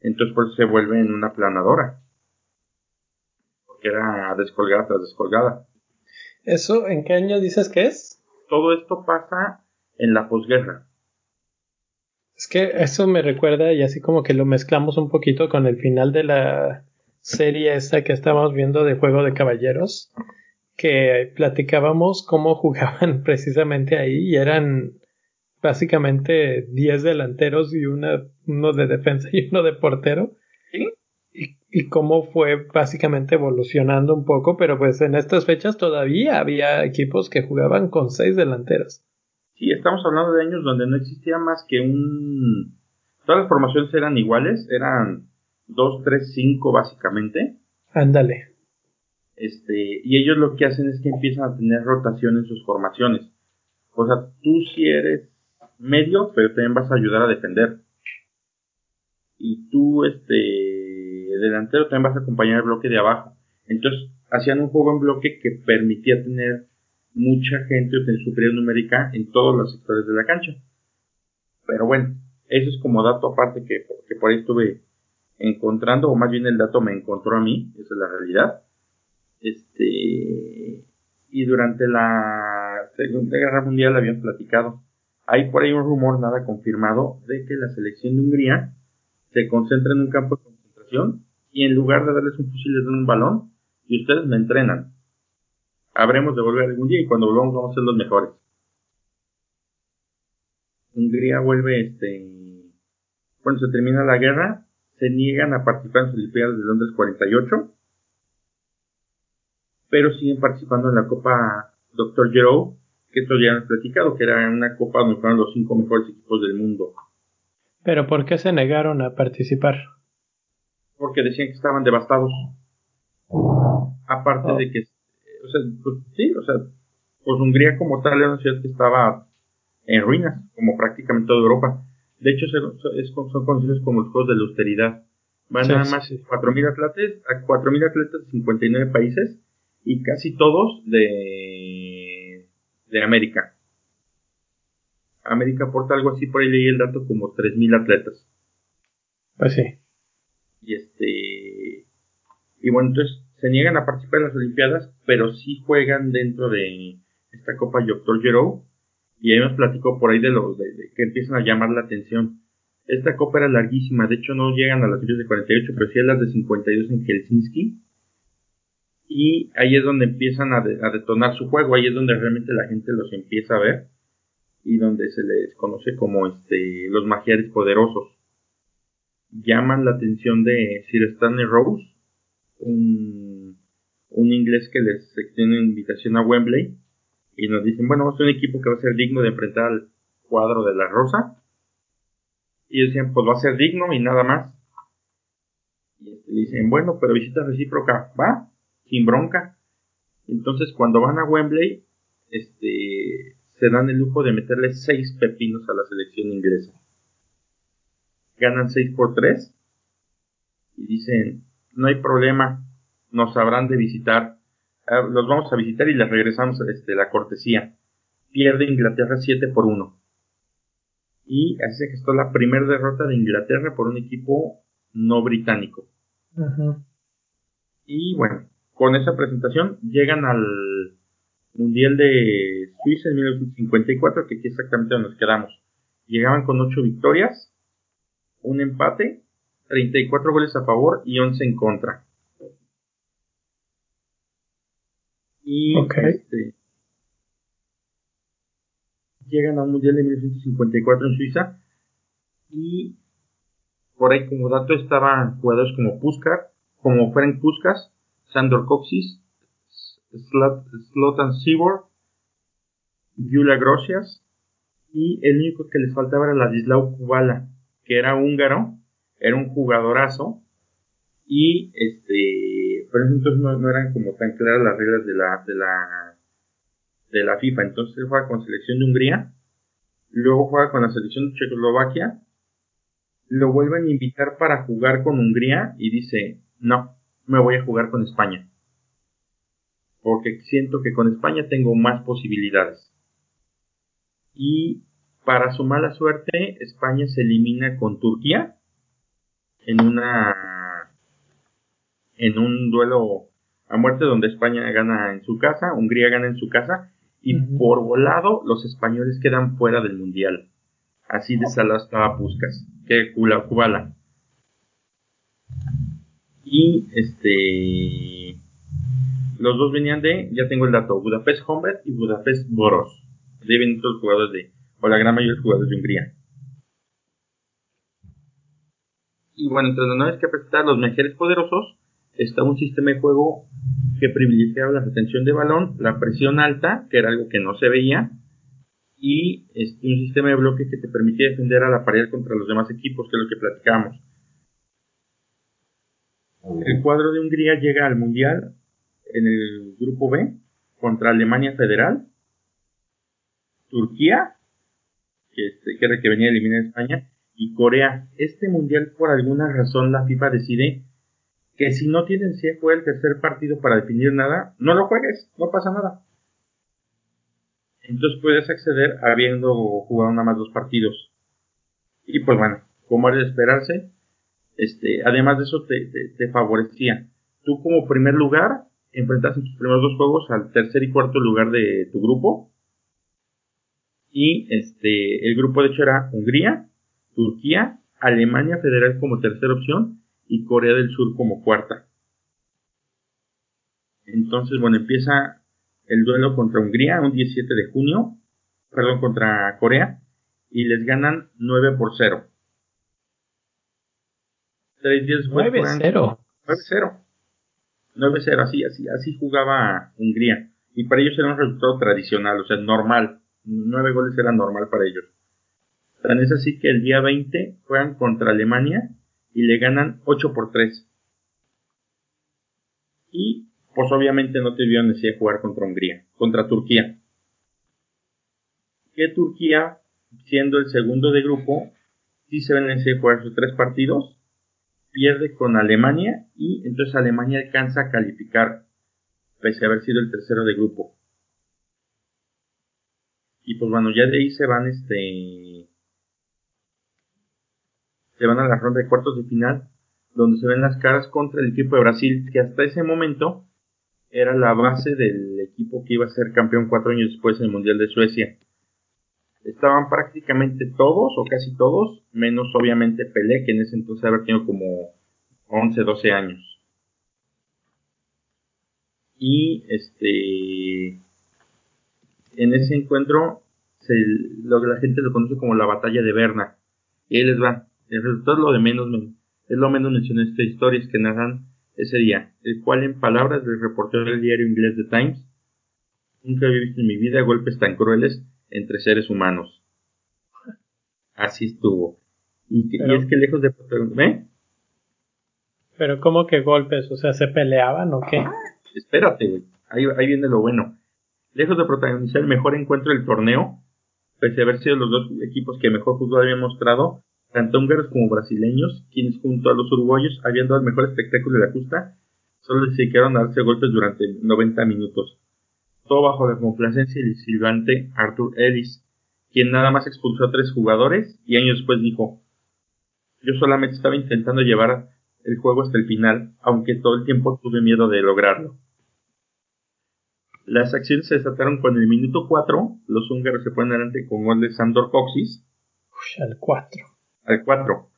Entonces por eso se vuelve en una planadora. Porque era descolgada tras descolgada. ¿Eso en qué año dices que es? Todo esto pasa en la posguerra. Es que eso me recuerda y así como que lo mezclamos un poquito con el final de la serie esta que estábamos viendo de Juego de Caballeros, que platicábamos cómo jugaban precisamente ahí y eran básicamente 10 delanteros y una, uno de defensa y uno de portero. ¿Sí? Y, y, cómo fue básicamente evolucionando un poco, pero pues en estas fechas todavía había equipos que jugaban con 6 delanteros. Sí, estamos hablando de años donde no existía más que un... Todas las formaciones eran iguales, eran 2, 3, 5 básicamente. Ándale. Este, y ellos lo que hacen es que empiezan a tener rotación en sus formaciones. O sea, tú si eres medio, pero también vas a ayudar a defender. Y tú, este, delantero, también vas a acompañar el bloque de abajo. Entonces, hacían un juego en bloque que permitía tener mucha gente o tener superioridad numérica en todos los sectores de la cancha. Pero bueno, eso es como dato aparte que, que por ahí estuve encontrando, o más bien el dato me encontró a mí, esa es la realidad. Este, y durante la Segunda Guerra Mundial habían platicado. Hay por ahí un rumor nada confirmado de que la selección de Hungría se concentra en un campo de concentración y en lugar de darles un fusil les dan un balón y ustedes me entrenan. Habremos de volver algún día y cuando volvamos vamos a ser los mejores. Hungría vuelve este cuando se termina la guerra se niegan a participar en las Olimpiadas de Londres 48 pero siguen participando en la Copa Dr. Gero, que esto ya han platicado, que era una copa donde fueron los cinco mejores equipos del mundo. ¿Pero por qué se negaron a participar? Porque decían que estaban devastados. Aparte de que, o sea, pues, sí, o sea, pues Hungría como tal era una ciudad que estaba en ruinas, como prácticamente toda Europa. De hecho, son conocidos como los Juegos de la Austeridad. Van nada más 4.000 atletas, a 4.000 atletas de 59 países y casi todos de, de América. América aporta algo así, por ahí leí el dato, como 3.000 atletas. Pues sí. Y este. Y bueno, entonces se niegan a participar en las Olimpiadas, pero sí juegan dentro de esta Copa Doctor Gero. Y ahí nos platicó por ahí de los de, que empiezan a llamar la atención. Esta copa era larguísima, de hecho no llegan a las Olimpiadas de 48, pero sí a las de 52 en Helsinki y ahí es donde empiezan a, detonar su juego, ahí es donde realmente la gente los empieza a ver y donde se les conoce como este, los magiares poderosos. Llaman la atención de Sir Stanley Rose, un, un inglés que les extiende una invitación a Wembley y nos dicen, bueno, a un equipo que va a ser digno de enfrentar al cuadro de la Rosa. Y decían, pues va a ser digno y nada más. Y este, dicen, bueno, pero visita recíproca, ¿va? sin bronca. Entonces, cuando van a Wembley, este, se dan el lujo de meterle seis pepinos a la selección inglesa. Ganan 6 por 3 y dicen, no hay problema, nos habrán de visitar, los vamos a visitar y les regresamos este, la cortesía. Pierde Inglaterra 7 por 1. Y así se gestó la primera derrota de Inglaterra por un equipo no británico. Y bueno, con esa presentación llegan al Mundial de Suiza en 1954, que aquí exactamente donde nos quedamos. Llegaban con 8 victorias, un empate, 34 goles a favor y 11 en contra. Y este, llegan a un mundial de 1954 en Suiza. Y por ahí como dato estaban jugadores como Puskar, como Frank Puskas, Sandor Coxis, Slotan Sibor, Gyula Grosias y el único que les faltaba era Ladislau Kubala, que era húngaro, era un jugadorazo y este pero entonces no, eran como tan claras las reglas de la de la de la FIFA. Entonces él juega con selección de Hungría luego juega con la selección de Checoslovaquia lo vuelven a invitar para jugar con Hungría y dice no me voy a jugar con España porque siento que con España tengo más posibilidades y para su mala suerte España se elimina con Turquía en una en un duelo a muerte donde España gana en su casa, Hungría gana en su casa y por volado los españoles quedan fuera del mundial. Así de salado estaba Puskas, que Kubala. Y este los dos venían de, ya tengo el dato, Budapest Humbert y Budapest Boros. De todos los jugadores de, o la gran mayoría de los jugadores de Hungría. Y bueno, entre los nueve que presentar los mejores poderosos, está un sistema de juego que privilegiaba la retención de balón, la presión alta, que era algo que no se veía, y este, un sistema de bloque que te permitía defender a la pared contra los demás equipos, que es lo que platicamos. El cuadro de Hungría llega al Mundial en el grupo B contra Alemania Federal, Turquía, que, este, que era que venía a eliminar a España, y Corea. Este Mundial, por alguna razón, la FIFA decide que si no tienes si fue el tercer partido para definir nada, no lo juegues, no pasa nada. Entonces puedes acceder habiendo jugado nada más dos partidos. Y pues bueno, como era de esperarse, este, además de eso te, te, favorecía. Tú como primer lugar enfrentas en tus primeros dos juegos al tercer y cuarto lugar de tu grupo. Y este, el grupo de hecho era Hungría, Turquía, Alemania Federal como tercera opción y Corea del Sur como cuarta. Entonces, bueno, empieza el duelo contra Hungría un 17 de junio, perdón, contra Corea, y les ganan 9 por 0. Tres días 9-0. 9-0. 9-0, así, así, así jugaba Hungría. Y para ellos era un resultado tradicional, o sea, normal. 9 goles era normal para ellos. Tan es así que el día 20 juegan contra Alemania y le ganan 8 por 3. Y pues obviamente no tuvieron necesidad de jugar contra Hungría, contra Turquía. Que Turquía, siendo el segundo de grupo, sí se ven necesidad de jugar sus tres partidos, pierde con Alemania y entonces Alemania alcanza a calificar, pese a haber sido el tercero de grupo. Y pues bueno, ya de ahí se van este se van a la ronda de cuartos de final, donde se ven las caras contra el equipo de Brasil, que hasta ese momento era la base del equipo que iba a ser campeón cuatro años después en el Mundial de Suecia. Estaban prácticamente todos, o casi todos, menos obviamente Pelé, que en ese entonces había tenido como 11, 12 años. Y este en ese encuentro se, lo la gente lo conoce como la batalla de Berna. Y ahí les va. El resultado es lo de menos, es lo menos mencioné esta historias que narran ese día, el cual en palabras del reportero del diario inglés The Times, nunca había visto en mi vida golpes tan crueles entre seres humanos. Así estuvo. Y, es que lejos de... ¿Eh? Pero ¿cómo que golpes? O sea, ¿se peleaban o qué? espérate, güey. Ahí, ahí viene lo bueno. Lejos de protagonizar el mejor encuentro del torneo, pese a haber sido los dos equipos que mejor fútbol habían mostrado, tanto húngaros como brasileños, quienes junto a los uruguayos habían dado el mejor espectáculo de la justa, solo se a darse golpes durante 90 minutos. Todo bajo la complacencia del silbante Arthur Ellis, quien nada más expulsó a tres jugadores y años después dijo, yo solamente estaba intentando llevar el juego hasta el final, aunque todo el tiempo tuve miedo de lograrlo. Las acciones se desataron con el minuto 4. Los húngaros se ponen adelante con gol de Sandor Coxis. al 4. Al 4.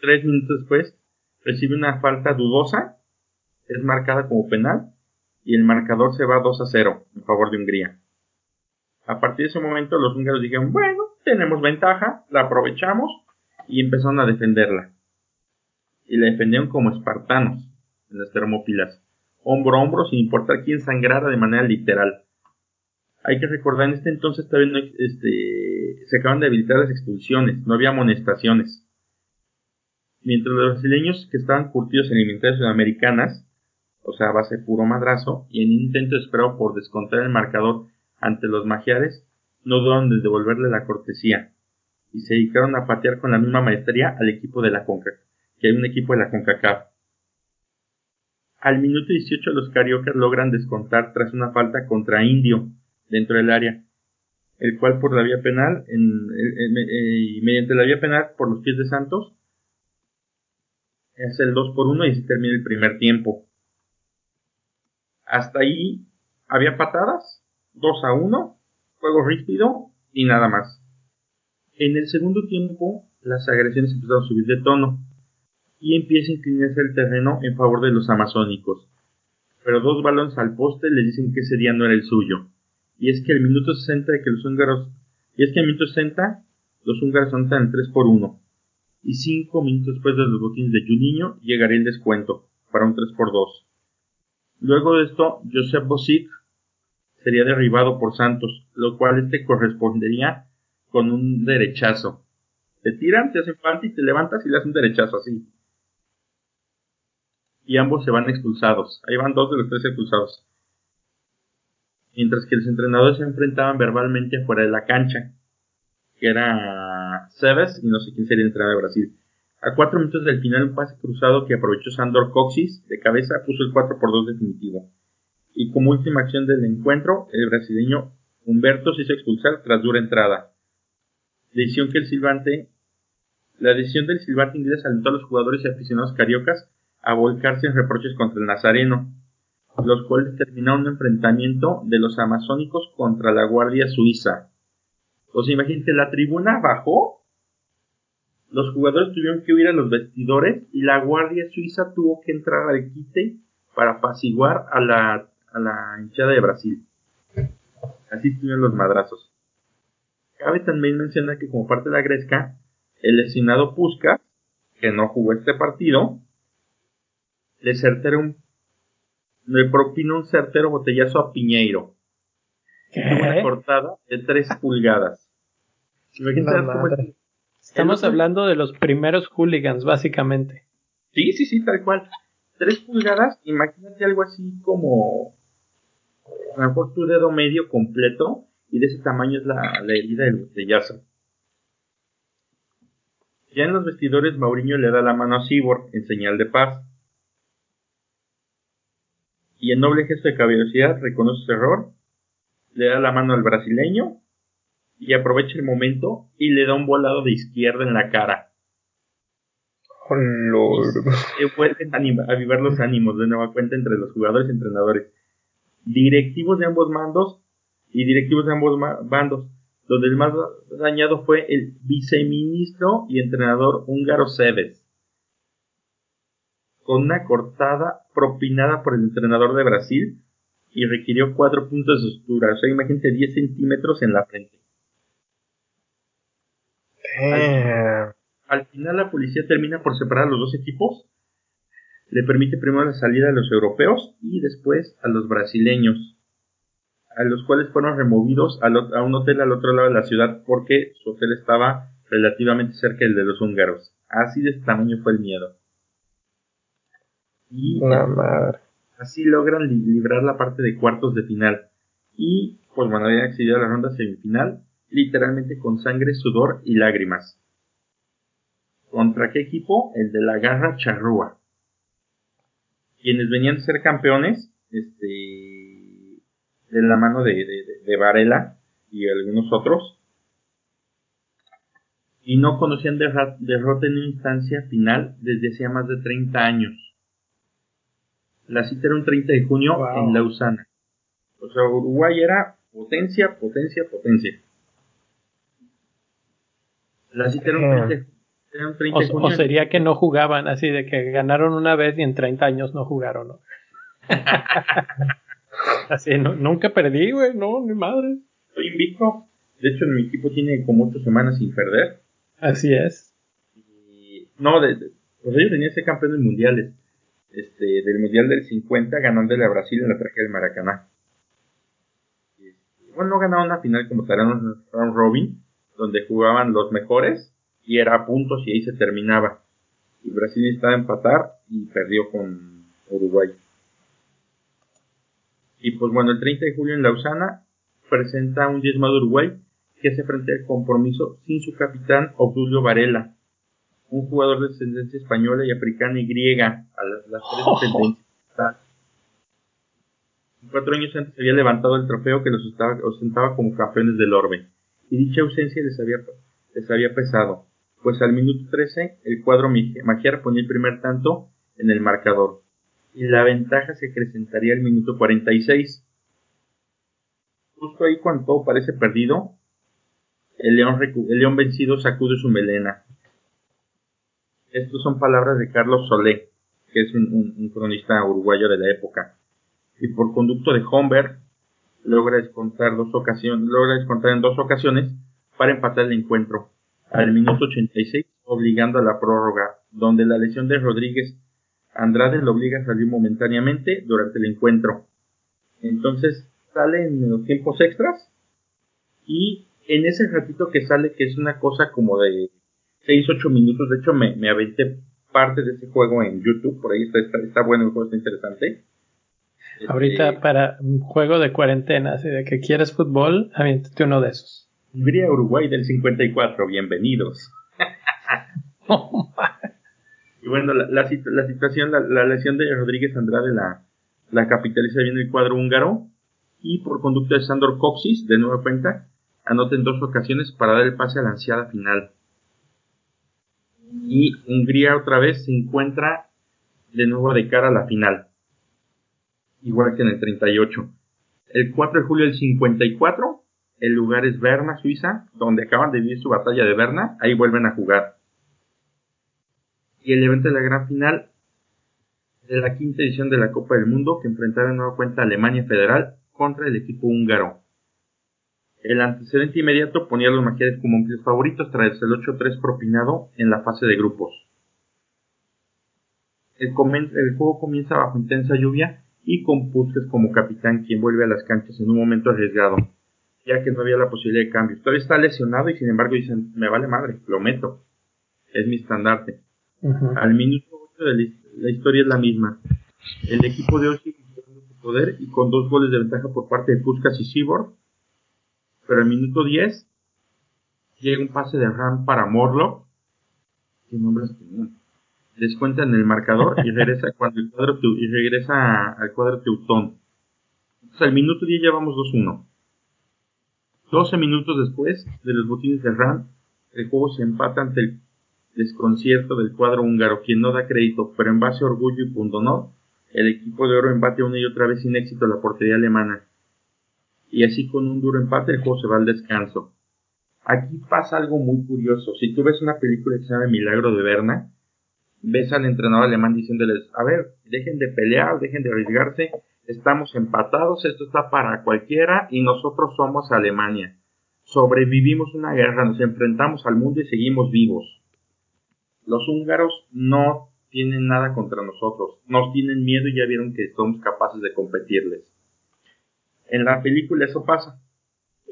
Tres minutos después recibe una falta dudosa. Es marcada como penal. Y el marcador se va 2 a 0 en favor de Hungría. A partir de ese momento los húngaros dijeron, bueno, tenemos ventaja, la aprovechamos y empezaron a defenderla. Y la defendieron como espartanos en las termópilas hombro a hombro, sin importar quién sangrara de manera literal. Hay que recordar, en este entonces todavía no, este, se acaban de habilitar las expulsiones, no había amonestaciones. Mientras los brasileños que estaban curtidos en alimentarias sudamericanas, o sea, base puro madrazo, y en intento esperado por descontar el marcador ante los magiares, no dudaron de devolverle la cortesía, y se dedicaron a patear con la misma maestría al equipo de la CONCACAF, que hay un equipo de la CONCACAF. Al minuto 18 los cariocas logran descontar tras una falta contra Indio dentro del área, el cual por la vía penal, en, eh, mediante la vía penal por los pies de Santos, es el 2 por 1 y se termina el primer tiempo. Hasta ahí había patadas, 2 a 1, juego ríspido y nada más. En el segundo tiempo las agresiones empezaron a subir de tono y empieza a inclinarse el terreno en favor de los amazónicos. Pero dos balones al poste le dicen que ese día no era el suyo. Y es que el minuto 60 de que los húngaros, y es que el minuto 60 los húngaros anotan el 3 por 1. Y cinco minutos después de los botines de Juninho llegaría el descuento para un 3 por 2. Luego de esto, Josep Bosic sería derribado por Santos, lo cual este correspondería con un derechazo. Te tiran, te hacen falta y te levantas y le hacen un derechazo así y ambos se van expulsados. Ahí van dos de los tres expulsados. Mientras que los entrenadores se enfrentaban verbalmente afuera de la cancha, que era Sebes y no sé quién sería el entrenador de Brasil. A cuatro minutos del final, un pase cruzado que aprovechó Sandor Coxis de cabeza puso el 4 por 2 definitivo. Y como última acción del encuentro, el brasileño Humberto se hizo expulsar tras dura entrada. Decisión que el silbante, la decisión del silbante inglés alentó a los jugadores y aficionados cariocas a volcarse en reproches contra el nazareno, los cuales terminaron un enfrentamiento de los amazónicos contra la Guardia Suiza. O sea, imagínate, la tribuna bajó, los jugadores tuvieron que huir a los vestidores y la Guardia Suiza tuvo que entrar al quite para apaciguar a la, a la hinchada de Brasil. Así estuvieron los madrazos. Cabe también mencionar que como parte de la Gresca, el lesionado Pusca, que no jugó este partido, le un le propino un certero botellazo a Piñeiro. Una cortada de 3 pulgadas. Estamos hablando de los primeros hooligans, básicamente. Sí, sí, sí, tal cual. 3 pulgadas, imagínate algo así como a lo mejor tu dedo medio completo y de ese tamaño es la, la herida del botellazo. Ya en los vestidores, Mauriño le da la mano a Sibor en señal de paz y en noble gesto de caballerosidad reconoce su error, le da la mano al brasileño y aprovecha el momento y le da un volado de izquierda en la cara. Oh, Lord. vuelven a avivar los ánimos de nueva cuenta entre los jugadores y entrenadores. Directivos de ambos mandos y directivos de ambos bandos, donde el más dañado fue el viceministro y entrenador húngaro Seves con una cortada propinada por el entrenador de Brasil y requirió 4 puntos de sutura. O sea, imagínate 10 centímetros en la frente. Al, final la policía termina por separar a los dos equipos. Le permite primero la salida a los europeos y después a los brasileños, a los cuales fueron removidos a un hotel al otro lado de la ciudad porque su hotel estaba relativamente cerca del de los húngaros. Así de tamaño fue el miedo. Y así logran librar la parte de cuartos de final. Y pues bueno, habían accedido a la ronda semifinal, literalmente con sangre, sudor y lágrimas. ¿Contra qué equipo? El de la Garra Charrúa. Quienes venían a ser campeones, este, de la mano de, de Varela y algunos otros, y no conocían derrota en una instancia final desde hacía más de 30 años. La cita era un 30 de junio en Lausana. O sea, Uruguay era potencia, potencia, potencia. La cita era un 30, o, sería que no jugaban, así de que ganaron una vez y en 30 años no jugaron, ¿no? así, nunca perdí, güey, no, mi madre. Estoy invicto. De hecho, mi equipo tiene como 8 semanas sin perder. Así es. no, de, pues ellos tenían ese campeón de mundiales. Este, del mundial del 50, ganándole a Brasil en la tragedia del Maracaná. bueno, no ganaron una final como tal, un round robin, donde jugaban los mejores y era a puntos y ahí se terminaba. Y Brasil estaba a empatar y perdió con Uruguay. Y pues bueno, el 30 de julio en Lausana presenta un diezmado Uruguay que se frente al compromiso sin su capitán Obdulio Varela, un jugador de descendencia española y africana y griega, a las, tres descendencias. Cuatro años antes había levantado el trofeo que los ostentaba como campeones del Orbe, y dicha ausencia les había, les había pesado, pues al minuto 13 el cuadro magiar ponía el primer tanto en el marcador, y la ventaja se acrecentaría al minuto 46. Justo ahí cuando todo parece perdido, el león, el león vencido sacude su melena, estas son palabras de Carlos Solé, que es un, cronista uruguayo de la época. Y por conducto de Homberg, logra descontar, dos ocasiones, logra descontar en dos ocasiones para empatar el encuentro, al minuto 86, obligando a la prórroga, donde la lesión de Rodríguez Andrade lo obliga a salir momentáneamente durante el encuentro. Entonces sale en los tiempos extras y en ese ratito que sale, que es una cosa como de 6, 8 minutos. De hecho, me, me aventé parte de ese juego en YouTube. Por ahí está, está, bueno el juego, está interesante. Ahorita este, para un juego de cuarentena, si de que quieres fútbol, aviéntate uno de esos. Uruguay del 54, bienvenidos. y bueno, la, la, situación, la, lesión de Rodríguez Andrade la, la capitaliza bien el cuadro húngaro y por conducto de Sandor Coxis, de nueva cuenta, anota en dos ocasiones para dar el pase a la ansiada final y Hungría otra vez se encuentra de nuevo de cara a la final, igual que en el 38. El 4 de julio del 54, el lugar es Berna, Suiza, donde acaban de vivir su batalla de Berna, ahí vuelven a jugar. Y el evento de la gran final de la quinta edición de la Copa del Mundo, que enfrentará de nueva cuenta a Alemania Federal contra el equipo húngaro. El antecedente inmediato ponía a los magiares como amplios favoritos tras el 8-3 propinado en la fase de grupos. El, juego comienza bajo intensa lluvia y con Puskas como capitán quien vuelve a las canchas en un momento arriesgado, ya que no había la posibilidad de cambio. Todavía está lesionado y sin embargo dicen, me vale madre, lo meto. Es mi estandarte. Al minuto 8 de la, historia es la misma. El equipo de hoy sigue su poder y con dos goles de ventaja por parte de Puskas y Sibor pero el minuto 10 llega un pase de Ram para Morlock. ¿Qué nombres Descuenta en el marcador y regresa cuando el cuadro y regresa al cuadro Teutón. Entonces al minuto 10 llevamos 2-1. 12 minutos después de los botines de Ram, el juego se empata ante el desconcierto del cuadro húngaro, quien no da crédito, pero en base a orgullo y punto no, el equipo de oro embate una y otra vez sin éxito a la portería alemana y así con un duro empate el juego se va al descanso. Aquí pasa algo muy curioso. Si tú ves una película que se llama Milagro de Berna, ves al entrenador alemán diciéndoles, a ver, dejen de pelear, dejen de arriesgarse, estamos empatados, esto está para cualquiera y nosotros somos Alemania. Sobrevivimos una guerra, nos enfrentamos al mundo y seguimos vivos. Los húngaros no tienen nada contra nosotros, nos tienen miedo y ya vieron que somos capaces de competirles. En la película eso pasa.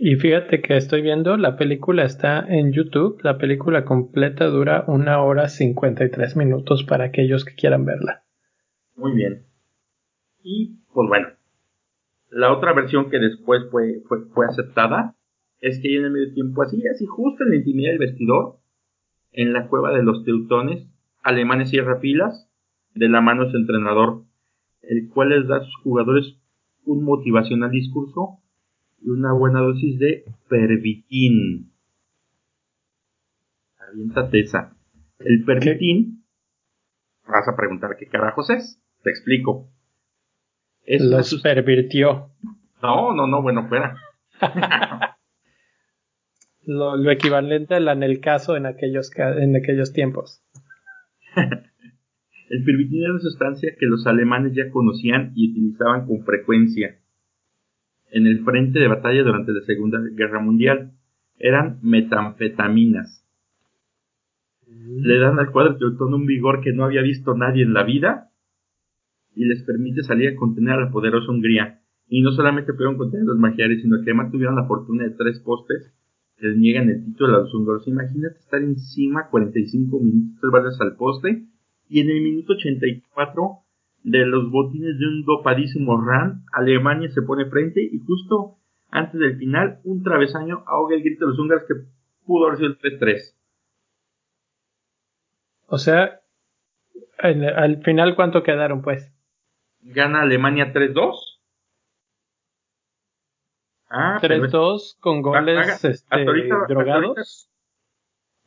Y fíjate que estoy viendo, la película está en YouTube, la película completa dura una hora 53 minutos para aquellos que quieran verla. Muy bien. Y pues bueno, la otra versión que después fue, fue, aceptada es que en el medio tiempo, así, así justo en la intimidad del vestidor, en la cueva de los teutones, alemanes cierra pilas, de la mano de su entrenador, el cual les da a sus jugadores un motivacional discurso y una buena dosis de pervitin. Aviéntate esa. El pervitin, vas a preguntar qué carajos es. Te explico. Los pervirtió. No, no, no, bueno, fuera. lo, lo, equivalente al anelcaso en aquellos, en aquellos tiempos. El pirbitín era una sustancia que los alemanes ya conocían y utilizaban con frecuencia en el frente de batalla durante la Segunda Guerra Mundial. Eran metanfetaminas. Le dan al cuadro teutón un vigor que no había visto nadie en la vida y les permite salir a contener a la poderosa Hungría. Y no solamente pudieron contener a los magiares, sino que además tuvieron la fortuna de tres postes que les niegan el título a los húngaros. Imagínate estar encima 45 minutos, tres al poste y en el minuto 84 de los botines de un dopadísimo Ran, Alemania se pone frente y justo antes del final un travesaño ahoga el grito de los húngaros que pudo haber sido el 3-3. O sea, al final cuánto quedaron pues? Gana Alemania 3-2. Ah, 3-2 con goles este, drogados.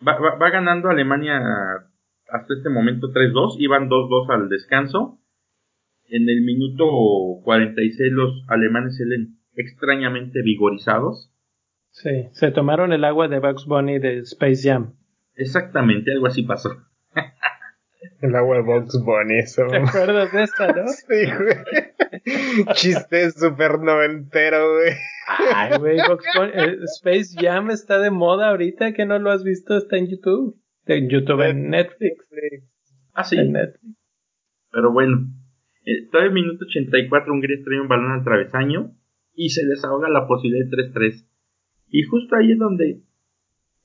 va, ganando Alemania hasta este momento 3-2, iban 2-2 al descanso. En el minuto 46 los alemanes salen extrañamente vigorizados. Sí, se tomaron el agua de Bugs Bunny de Space Jam. Exactamente, algo así pasó. el agua de Bugs Bunny, eso. ¿Te acuerdas de esta, no? sí, güey. Chiste súper noventero, güey. Ay, güey, Bugs Bunny. Eh, Space Jam está de moda ahorita, que no lo has visto, está en YouTube. En YouTube, en Netflix. Ah, sí. Pero bueno, eh, el minuto 84 Hungría trae un balón al travesaño y se les ahoga la posibilidad de 3-3. Y justo ahí es donde,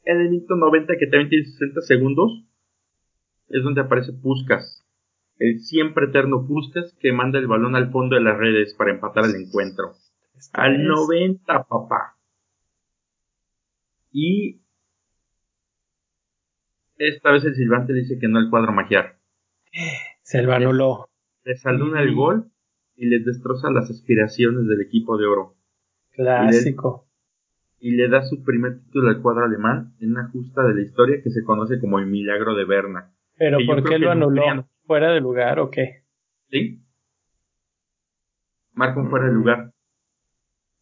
en el minuto 90, que también tiene 60 segundos, es donde aparece Puskas. El siempre eterno Puskas que manda el balón al fondo de las redes para empatar el encuentro. al 90, papá. Y esta vez el silbante dice que no el cuadro magiar. Se lo anuló. Les aluna el gol y les destroza las aspiraciones del equipo de oro. Clásico. Y le, da su primer título al cuadro alemán en una justa de la historia que se conoce como el milagro de Berna. ¿Pero por qué lo anuló? ¿Fuera de lugar o qué? Sí. Marca un fuera de mm. lugar.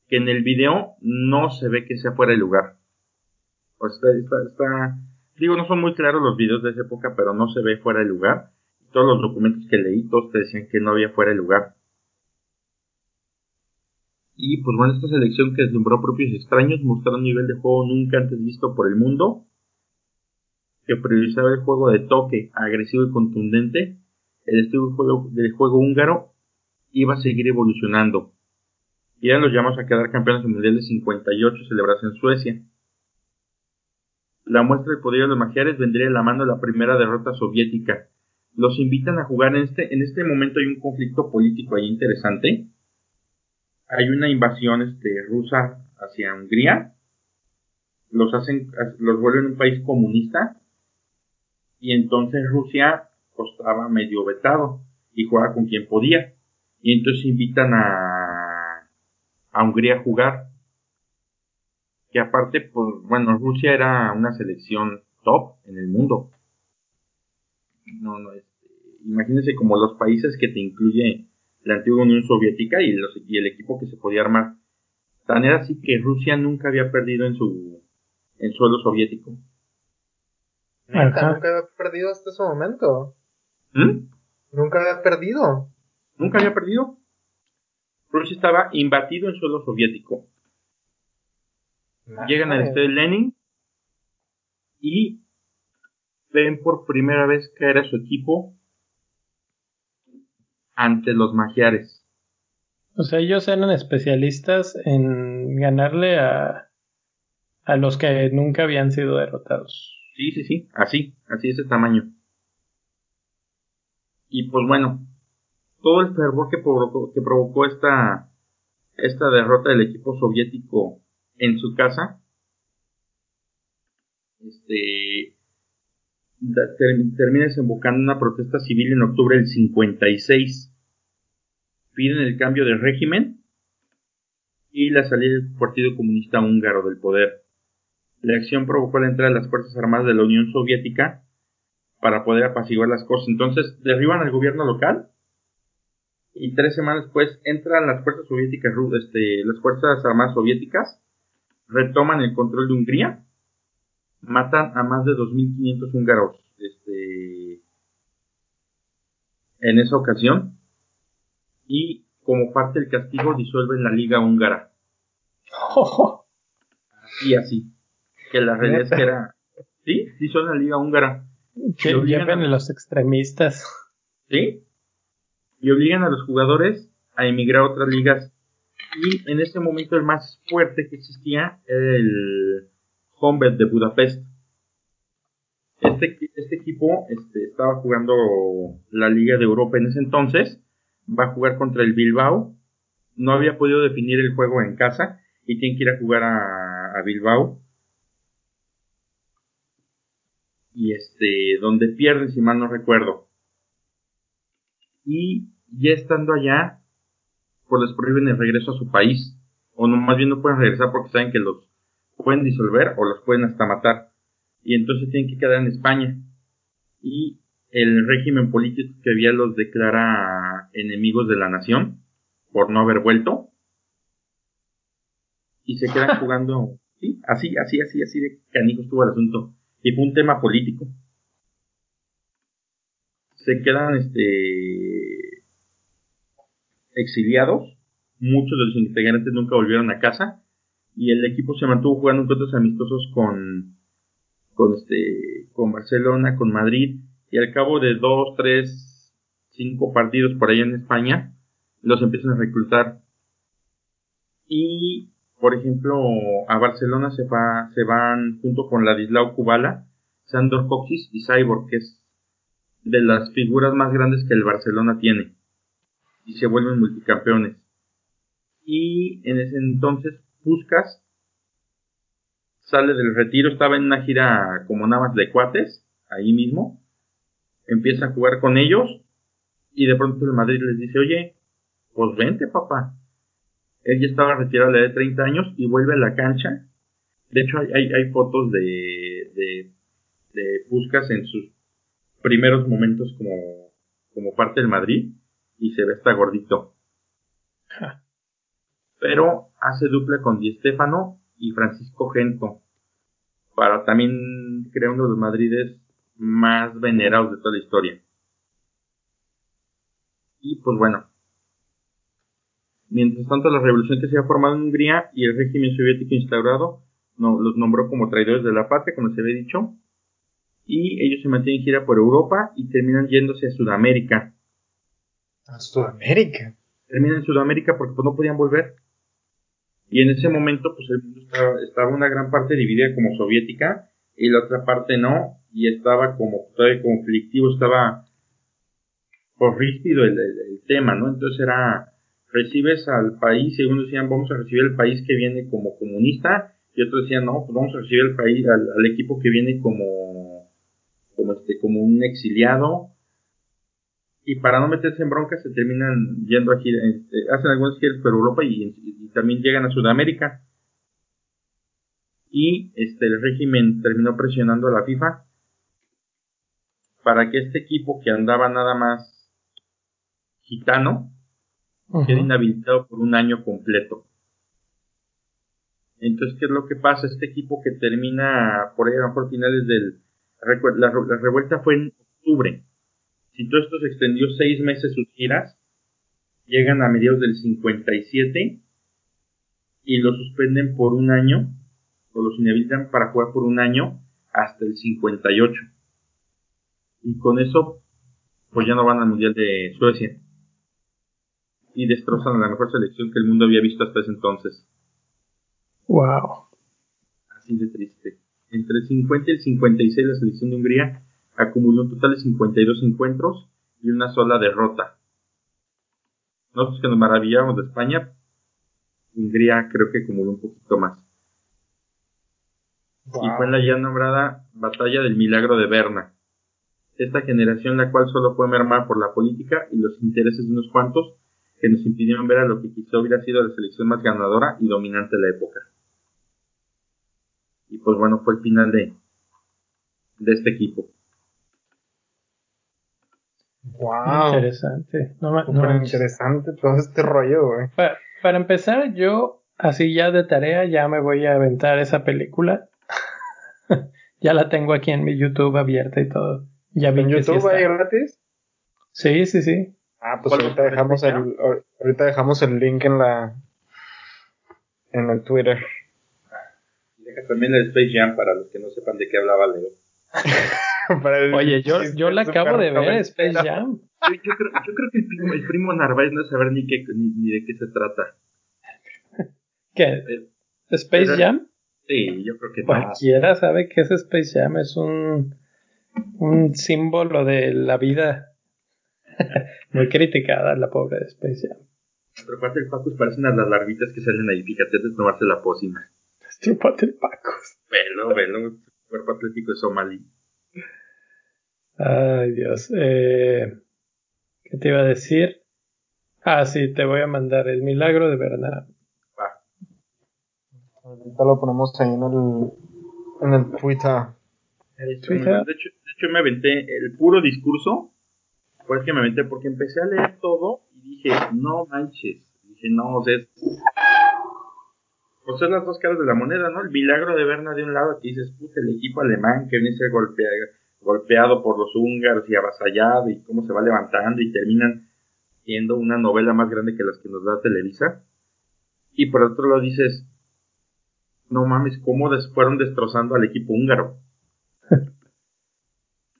Que en el video no se ve que sea fuera de lugar. O está, está Digo, no son muy claros los videos de esa época, pero no se ve fuera de lugar. Todos los documentos que leí, todos te decían que no había fuera de lugar. Y pues bueno, esta selección que deslumbró propios extraños mostró un nivel de juego nunca antes visto por el mundo, que priorizaba el juego de toque agresivo y contundente. El estilo del juego, húngaro iba a seguir evolucionando. Y ya los llamamos a quedar campeones mundiales 58 celebrados en Suecia la muestra de poder de los magiares vendría de la mano de la primera derrota soviética. Los invitan a jugar en este, en este momento hay un conflicto político ahí interesante. Hay una invasión este, rusa hacia Hungría. Los hacen, los vuelven un país comunista. Y entonces Rusia estaba medio vetado y juega con quien podía. Y entonces invitan a, a Hungría a jugar que aparte, pues bueno, Rusia era una selección top en el mundo. No, no, este, imagínense como los países que te incluye la antigua Unión Soviética y, los, y el equipo que se podía armar. Tan era así que Rusia nunca había perdido en su en suelo soviético. Nunca, había perdido hasta ese momento. ¿Mm? Nunca había perdido. Nunca había perdido. Rusia estaba imbatido en suelo soviético. Llegan al estadio Lenin y ven por primera vez caer a su equipo ante los magiares. O sea, ellos eran especialistas en ganarle a, a los que nunca habían sido derrotados. Sí, sí, sí, así, así ese tamaño. Y pues bueno, todo el fervor que provocó, que provocó esta, esta derrota del equipo soviético en su casa, este, termina desembocando una protesta civil en octubre del 56. Piden el cambio de régimen y la salida del Partido Comunista Húngaro del poder. La acción provocó la entrada de las Fuerzas Armadas de la Unión Soviética para poder apaciguar las cosas. Entonces, derriban al gobierno local y tres semanas después entran las fuerzas soviéticas, este, las fuerzas armadas soviéticas, retoman el control de Hungría, matan a más de 2.500 húngaros este, en esa ocasión y como parte del castigo disuelven la liga húngara. Y así. Que la realidad es que era. Sí, disuelven la liga húngara. Que lleven a los extremistas. Sí. Y obligan a los jugadores a emigrar a otras ligas. Y en ese momento el más fuerte que existía era el Honved de Budapest. Este, este equipo este, estaba jugando la Liga de Europa en ese entonces. Va a jugar contra el Bilbao. No había podido definir el juego en casa y tiene que ir a jugar a, Bilbao. Y este, donde pierden, si mal no recuerdo. Y ya estando allá, pues les prohíben el regreso a su país. O no, más bien no pueden regresar porque saben que los pueden disolver o los pueden hasta matar y entonces tienen que quedar en España. Y el régimen político que había los declara enemigos de la nación por no haber vuelto. Y se quedan jugando, sí, así, así, así, así de canijo estuvo el asunto. Y fue un tema político. Se quedan este exiliados. Muchos de los integrantes nunca volvieron a casa. Y el equipo se mantuvo jugando encuentros amistosos con con este con Barcelona, con Madrid y al cabo de dos, tres, cinco partidos por allá en España los empiezan a reclutar y por ejemplo a Barcelona se va se van junto con Ladislao Kubala, Sandor Coxis y Cyborg que es de las figuras más grandes que el Barcelona tiene y se vuelven multicampeones y en ese entonces Puskas sale del retiro, estaba en una gira como nada más de cuates, ahí mismo, empieza a jugar con ellos y de pronto el Madrid les dice, oye, pues vente papá. Él ya estaba retirado a la de 30 años y vuelve a la cancha. De hecho hay, hay, fotos de, de, de Puskas en sus primeros momentos como, como parte del Madrid y se ve hasta gordito. Pero hace dupla con Di Stefano y Francisco Gento, para también crear uno de los Madrides más venerados de toda la historia. Y pues bueno, mientras tanto la revolución que se había formado en Hungría y el régimen soviético instaurado no, los nombró como traidores de la patria, como se había dicho, y ellos se mantienen gira por Europa y terminan yéndose a Sudamérica. ¿A Sudamérica? Terminan en Sudamérica porque pues no podían volver. Y en ese momento, pues el mundo estaba, una gran parte dividida como soviética y la otra parte no, y estaba como todavía conflictivo, estaba por ríspido el, tema, ¿no? Entonces era, recibes al país, y unos decían, vamos a recibir el país que viene como comunista, y otros decían, no, pues vamos a recibir el país, al, equipo que viene como, como este, como un exiliado, y para no meterse en broncas se terminan yendo a este, hacen algunos giras por Europa y, también llegan a Sudamérica. Y este, el régimen terminó presionando a la FIFA para que este equipo que andaba nada más gitano quede inhabilitado por un año completo. Entonces, ¿qué es lo que pasa? Este equipo que termina por ahí, por finales del... La, la revuelta fue en octubre si todo esto se extendió seis meses sus giras, llegan a mediados del 57 y lo suspenden por un año, o los inhabilitan para jugar por un año hasta el 58. Y con eso, pues ya no van al Mundial de Suecia. Y destrozan a la mejor selección que el mundo había visto hasta ese entonces. Wow. Así de triste. Entre el 50 y el 56 la selección de Hungría acumuló un total de 52 encuentros y una sola derrota. Nosotros que nos maravillamos de España, Hungría creo que acumuló un poquito más. Y fue en la ya nombrada Batalla del Milagro de Berna. Esta generación, la cual solo fue mermada por la política y los intereses de unos cuantos, que nos impidieron ver a lo que quizá hubiera sido la selección más ganadora y dominante de la época. Y pues bueno, fue el final de, de este equipo. Wow. Interesante. No, ma- no interesante todo este rollo, güey. Pa- para empezar, yo, así ya de tarea, ya me voy a aventar esa película. ya la tengo aquí en mi YouTube abierta y todo. Ya vi ¿En sí YouTube hay gratis? Sí, sí, sí. Ah, pues ¿Cuál ahorita dejamos el, ahor- ahorita dejamos el link en la en el Twitter. Deja también el Space Jam para los que no sepan de qué hablaba Leo. Para el Oye, yo, yo la acabo de ver, Space. Jam. Yo, yo creo, yo creo que el primo, el primo Narváez no saber ni, qué, ni, ni de qué se trata. ¿Qué? Eh, ¿Space pero- Jam? Sí, yo creo que no. Cualquiera sabe que ese Space Jam es un, un símbolo de la vida. Muy criticada la pobre de Space Jam. El Pacus parecen a las larvitas que salen ahí, fíjate, de tomarse la pócima. Chúpate el Pacos. Velo, velo, cuerpo atlético de Somalí. Ay, Dios. Eh, ¿Qué te iba a decir? Ah, sí, te voy a mandar el milagro de Bernard. Va. Ahorita lo ponemos ahí en el en el Twitter. El Twitter. De hecho, de hecho, me aventé el puro discurso. Pues que me aventé porque empecé a leer todo y dije, no manches. Dije, no, o sea, es. Pues es las dos caras de la moneda, ¿no? El milagro de Berna de un lado que dices, puta, el equipo alemán que viene a ser golpea- golpeado por los húngaros y avasallado y cómo se va levantando y terminan siendo una novela más grande que las que nos da Televisa. Y por otro lado dices, no mames, cómo fueron destrozando al equipo húngaro.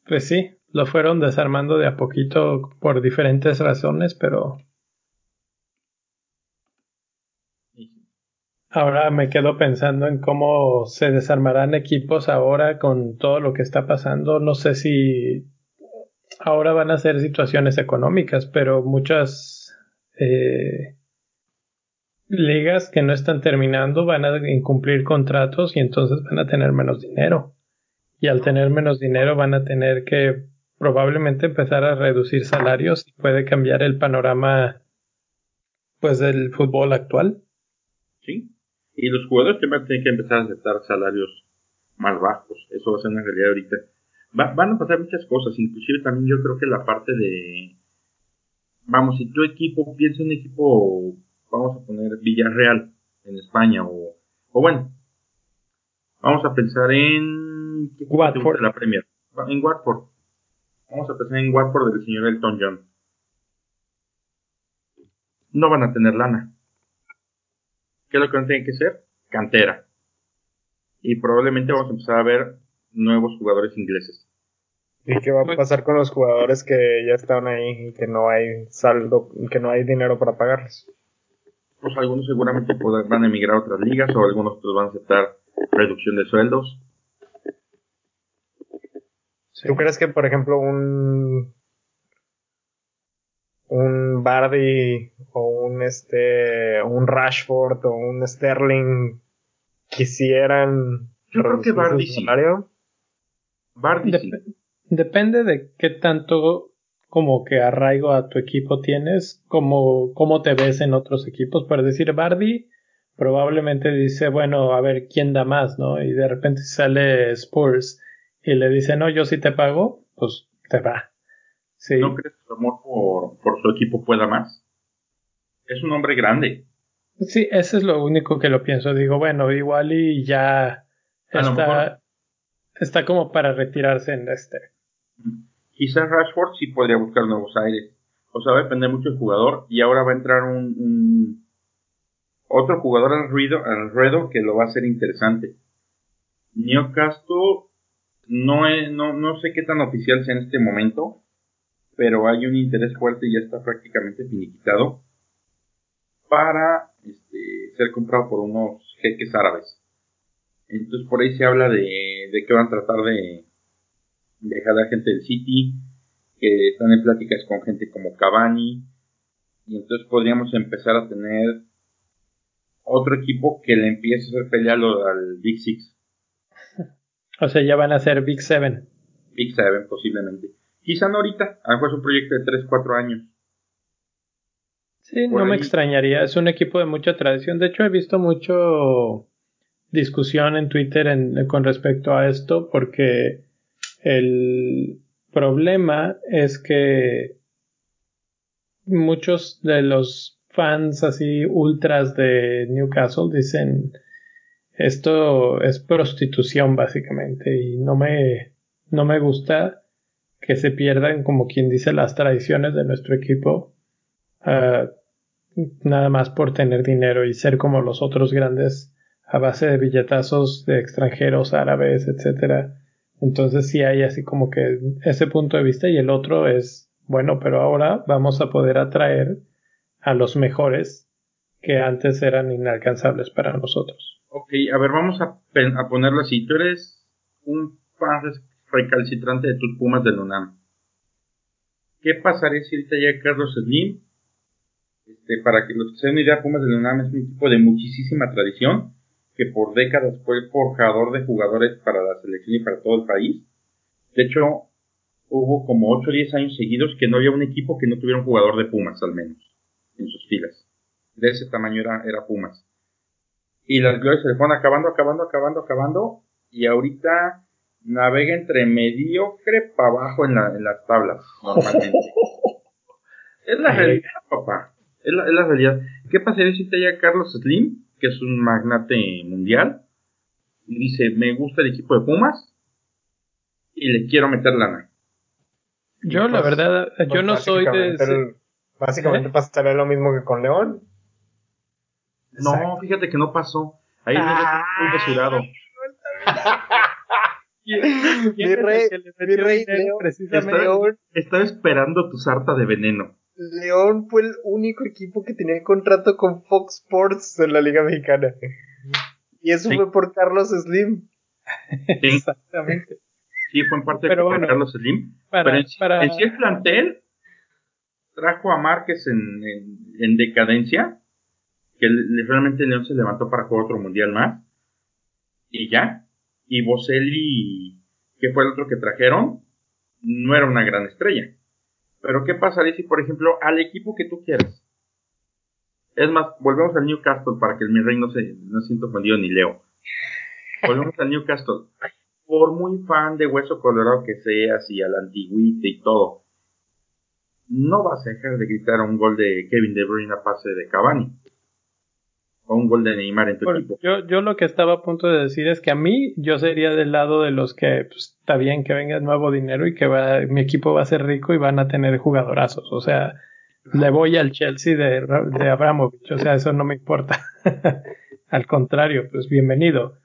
Pues sí, lo fueron desarmando de a poquito por diferentes razones, pero ahora me quedo pensando en cómo se desarmarán equipos ahora con todo lo que está pasando. No sé si ahora van a ser situaciones económicas, pero muchas eh, ligas que no están terminando van a incumplir contratos y entonces van a tener menos dinero. Y al tener menos dinero van a tener que probablemente empezar a reducir salarios y puede cambiar el panorama pues del fútbol actual. ¿sí? Y los jugadores también van a tener que empezar a aceptar salarios más bajos. Eso va a ser una realidad ahorita. Va- van a pasar muchas cosas, inclusive también yo creo que la parte de... Vamos, si tu equipo, piensa en un equipo, vamos a poner Villarreal en España o, o bueno, vamos a pensar en... ¿qué Watford. la Premier? En Watford. Vamos a pensar en Watford del señor Elton John. No van a tener lana. ¿Qué es lo que a tener que hacer? Cantera. Y probablemente vamos a empezar a ver nuevos jugadores ingleses. ¿Y qué va a pasar con los jugadores que ya están ahí y que no hay saldo, que no hay dinero para pagarles? Pues algunos seguramente podrán- van a emigrar a otras ligas o algunos pues, van a aceptar reducción de sueldos. ¿Tú crees que, por ejemplo, un un Bardi o un este un Rashford o un Sterling quisieran Yo creo que Bardi sí. Bardi sí. Dep- depende de qué tanto como que arraigo a tu equipo tienes, como cómo te ves en otros equipos. Por decir, Bardi probablemente dice, bueno, a ver quién da más, ¿no? Y de repente sale Spurs y le dice, no, yo sí te pago, pues te va. Sí. ¿No crees que su amor por, por su equipo pueda más? Es un hombre grande. Sí, eso es lo único que lo pienso. Digo, bueno, igual y ya está, está como para retirarse en este. Quizás Rashford sí podría buscar nuevos aires. O sea, va a depender mucho del jugador. Y ahora va a entrar un, un- otro jugador al ruido, al ruedo que lo va a hacer interesante. Newcastle no, es- no, no sé qué tan oficial sea en este momento, pero hay un interés fuerte y ya está prácticamente finiquitado para este, ser comprado por unos jeques árabes. Entonces por ahí se habla de, de que van a tratar de, dejar a gente del City, que están en pláticas con gente como Cavani, y entonces podríamos empezar a tener otro equipo que le empiece a hacer pelea al Big Six, O sea, ya van a ser Big Seven. Big Seven posiblemente. Quizá no ahorita, a lo mejor es un proyecto de 3, 4 años. Sí, Por no me extrañaría. Es un equipo de mucha tradición. De hecho, he visto mucho discusión en Twitter en- con respecto a esto porque el problema es que muchos de los fans así ultras de Newcastle dicen esto es prostitución básicamente y no me no me gusta que se pierdan como quien dice las tradiciones de nuestro equipo uh, nada más por tener dinero y ser como los otros grandes a base de billetazos de extranjeros árabes etcétera entonces sí hay así como que ese punto de vista y el otro es bueno pero ahora vamos a poder atraer a los mejores que antes eran inalcanzables para nosotros Ok, a ver, vamos a, a ponerlo así. Tú eres un recalcitrante de tus Pumas del UNAM. ¿Qué pasaría si ahorita llega Carlos Slim? Este, para que los que se den idea, Pumas del UNAM es un equipo de muchísima tradición, que por décadas fue forjador de jugadores para la selección y para todo el país. De hecho, hubo como 8 o 10 años seguidos que no había un equipo que no tuviera un jugador de Pumas, al menos, en sus filas. De ese tamaño era, era Pumas y las glorias se le fueron acabando, acabando, acabando, acabando, y ahorita navega entre mediocre para abajo en, la, en las tablas, normalmente. es la realidad, papá. Es la, es la realidad. ¿Qué pasaría si te llega Carlos Slim, que es un magnate mundial, y dice, me gusta el equipo de Pumas, y le quiero meter lana? Yo, la pues, verdad, yo pues no soy de... básicamente ¿Eh? pasaría lo mismo que con León. No, fíjate que no pasó. Ahí ah, muy mesurado. mi rey, mi rey León, estaba, estaba, esperando tu sarta de veneno. León fue el único equipo que tenía contrato con Fox Sports en la Liga Mexicana. Y eso fue por Carlos Slim. Exactamente. Sí, fue en parte por Carlos Slim. pero en, en, sí el plantel trajo a Márquez en, en, en decadencia que realmente León se levantó para jugar otro mundial más. Y ya. Y Boselli, que fue el otro que trajeron, no era una gran estrella. Pero ¿qué pasaría si, por ejemplo, al equipo que tú quieres? Es más, volvemos al Newcastle para que el mi rey no se no sienta ofendido ni leo. Volvemos al Newcastle. Por muy fan de Hueso Colorado que seas y al antiguite y todo, no vas a dejar de gritar un gol de Kevin De Bruyne a pase de Cavani o un gol de Neymar en tu equipo. Yo, yo lo que estaba a punto de decir es que a mí yo sería del lado de los que pues, está bien que venga nuevo dinero y que va, mi equipo va a ser rico y van a tener jugadorazos. O sea, le voy al Chelsea de, de Abramovich. O sea, eso no me importa. al contrario, pues bienvenido.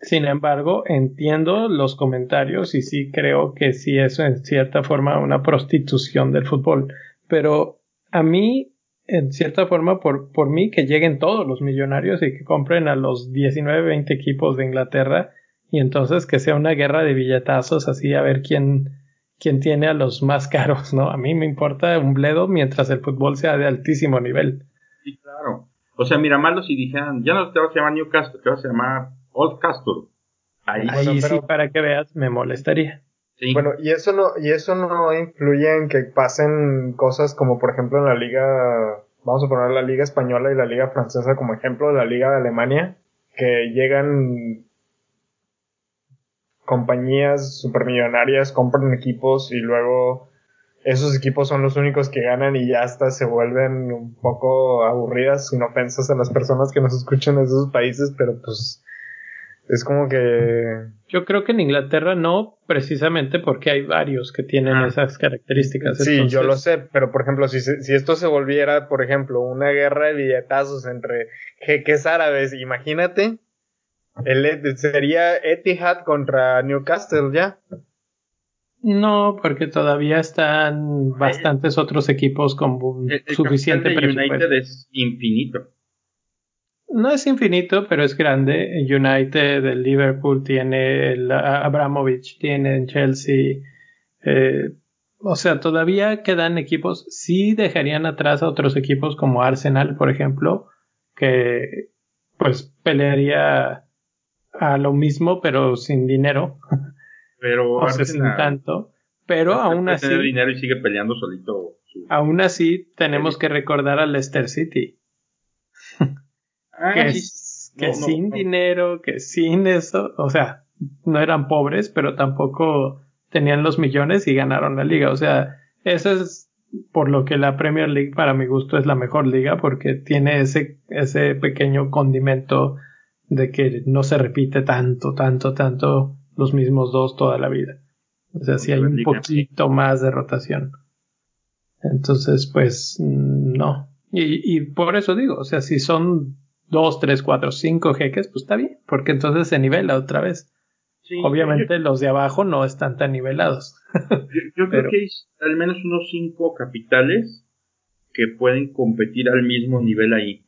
Sin embargo, entiendo los comentarios y sí creo que sí es en cierta forma una prostitución del fútbol. Pero a mí en cierta forma por, por mí que lleguen todos los millonarios y que compren a los 19, 20 equipos de Inglaterra y entonces que sea una guerra de billetazos así a ver quién, quién tiene a los más caros, ¿no? A mí me importa un bledo mientras el fútbol sea de altísimo nivel. Sí, claro. O sea, mira, malo si dijeran, ya no te vas a llamar Newcastle, te vas a llamar Old Castle. Ahí, sí, para que veas, me molestaría. Bueno, y eso no, y eso no influye en que pasen cosas como por ejemplo en la liga, vamos a poner la liga española y la liga francesa como ejemplo, la liga de Alemania, que llegan compañías supermillonarias, compran equipos y luego esos equipos son los únicos que ganan y ya hasta se vuelven un poco aburridas, sin ofensas a las personas que nos escuchan en esos países, pero pues es como que... Yo creo que en Inglaterra no, precisamente porque hay varios que tienen ah. esas características. Sí, yo lo sé, pero por ejemplo, si, si esto se volviera, por ejemplo, una guerra de billetazos entre jeques árabes, imagínate, el, sería Etihad contra Newcastle ya. No, porque todavía están bastantes otros equipos con suficiente presupuesto. United es infinito no es infinito, pero es grande. United, el Liverpool tiene, el Abramovich tiene en Chelsea. Eh, o sea, todavía quedan equipos. Sí dejarían atrás a otros equipos como Arsenal, por ejemplo, que pues pelearía a lo mismo, pero sin dinero. Pero o sea, sin tanto. Pero aún así. dinero y sigue peleando solito. Aún así, tenemos que recordar al Leicester City. Ah, que, sin dinero, que sin eso, o sea, no eran pobres, pero tampoco tenían los millones y ganaron la liga. O sea, eso es por lo que la Premier League para mi gusto es la mejor liga porque tiene ese, ese pequeño condimento de que no se repite tanto, tanto, tanto los mismos dos toda la vida. O sea, si hay un poquito más de rotación. Entonces, pues, no. Y, y por eso digo, o sea, si son dos, tres, cuatro, cinco jeques, pues está bien, porque entonces se nivela otra vez. Obviamente los de abajo no están tan nivelados. yo, creo que hay al menos unos cinco capitales que pueden competir al mismo nivel ahí.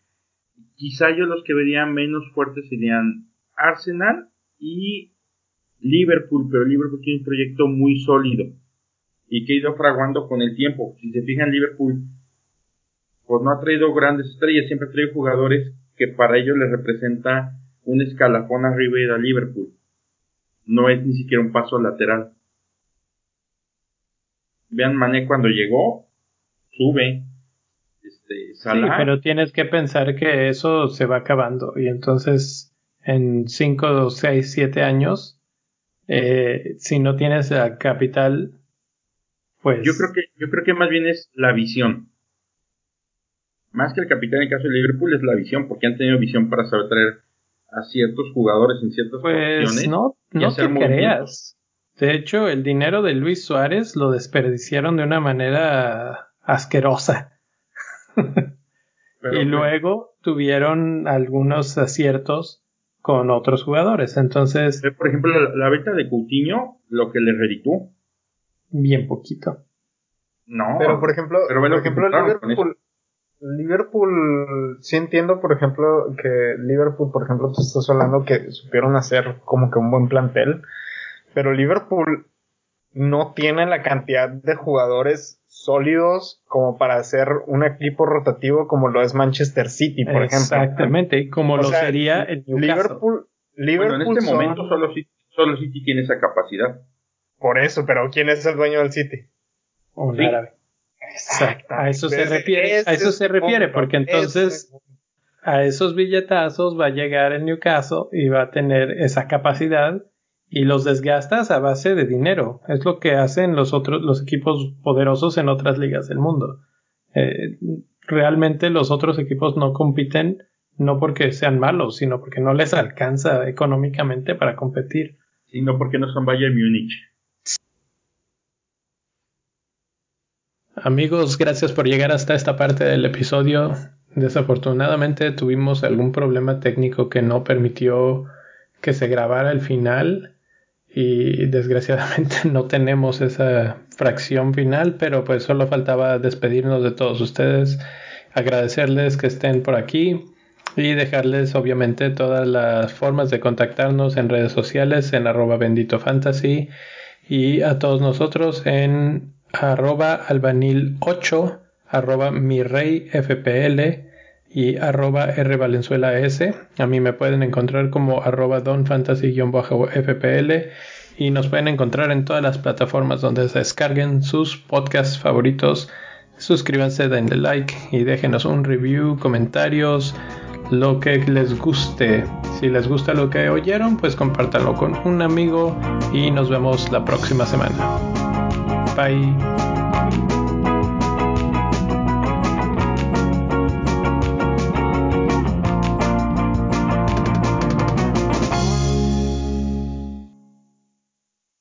Quizá yo los que vería menos fuertes serían Arsenal y Liverpool, pero Liverpool tiene un proyecto muy sólido y que ha ido fraguando con el tiempo. Si se fijan, Liverpool pues no ha traído grandes estrellas, siempre ha traído jugadores que para ellos les representa un escalafón arriba a Liverpool. No es ni siquiera un paso lateral. Vean Mané cuando llegó, sube. Este, sí, pero tienes que pensar que eso se va acabando y entonces en 5, 6, 7 años, eh, si no tienes capital, pues... Yo creo, que, yo creo que más bien es la visión más que el capitán en el caso de Liverpool es la visión, porque han tenido visión para saber traer a ciertos jugadores en ciertas pues no, no te creas. De hecho, el dinero de Luis Suárez lo desperdiciaron de una manera asquerosa. y luego tuvieron algunos aciertos con otros jugadores. Entonces. Eh, por ejemplo, la, venta de Coutinho, lo que le reditó. Bien poquito. No. Pero por ejemplo, pero por ejemplo Liverpool, Liverpool, sí entiendo, por ejemplo, que Liverpool, por ejemplo, tú estás hablando que supieron hacer como que un buen plantel, pero Liverpool no tiene la cantidad de jugadores sólidos como para hacer un equipo rotativo como lo es Manchester City, por ejemplo. Exactamente, como lo sería el Liverpool. Liverpool en este momento solo City, solo City tiene esa capacidad. Por eso, pero ¿quién es el dueño del City? Un árabe. Exacto. A eso se refiere, a eso se refiere, porque entonces a esos billetazos va a llegar el Newcastle y va a tener esa capacidad y los desgastas a base de dinero. Es lo que hacen los otros, los equipos poderosos en otras ligas del mundo. Eh, realmente los otros equipos no compiten no porque sean malos, sino porque no les alcanza económicamente para competir. Sino porque no son Bayern Múnich. Amigos, gracias por llegar hasta esta parte del episodio. Desafortunadamente tuvimos algún problema técnico que no permitió que se grabara el final y desgraciadamente no tenemos esa fracción final, pero pues solo faltaba despedirnos de todos ustedes, agradecerles que estén por aquí y dejarles obviamente todas las formas de contactarnos en redes sociales en arroba bendito fantasy y a todos nosotros en arroba albanil 8, arroba mi rey fpl y arroba r valenzuela s. A mí me pueden encontrar como arroba donfantasy-fpl y nos pueden encontrar en todas las plataformas donde se descarguen sus podcasts favoritos. Suscríbanse, denle like y déjenos un review, comentarios, lo que les guste. Si les gusta lo que oyeron, pues compártanlo con un amigo y nos vemos la próxima semana. Bye.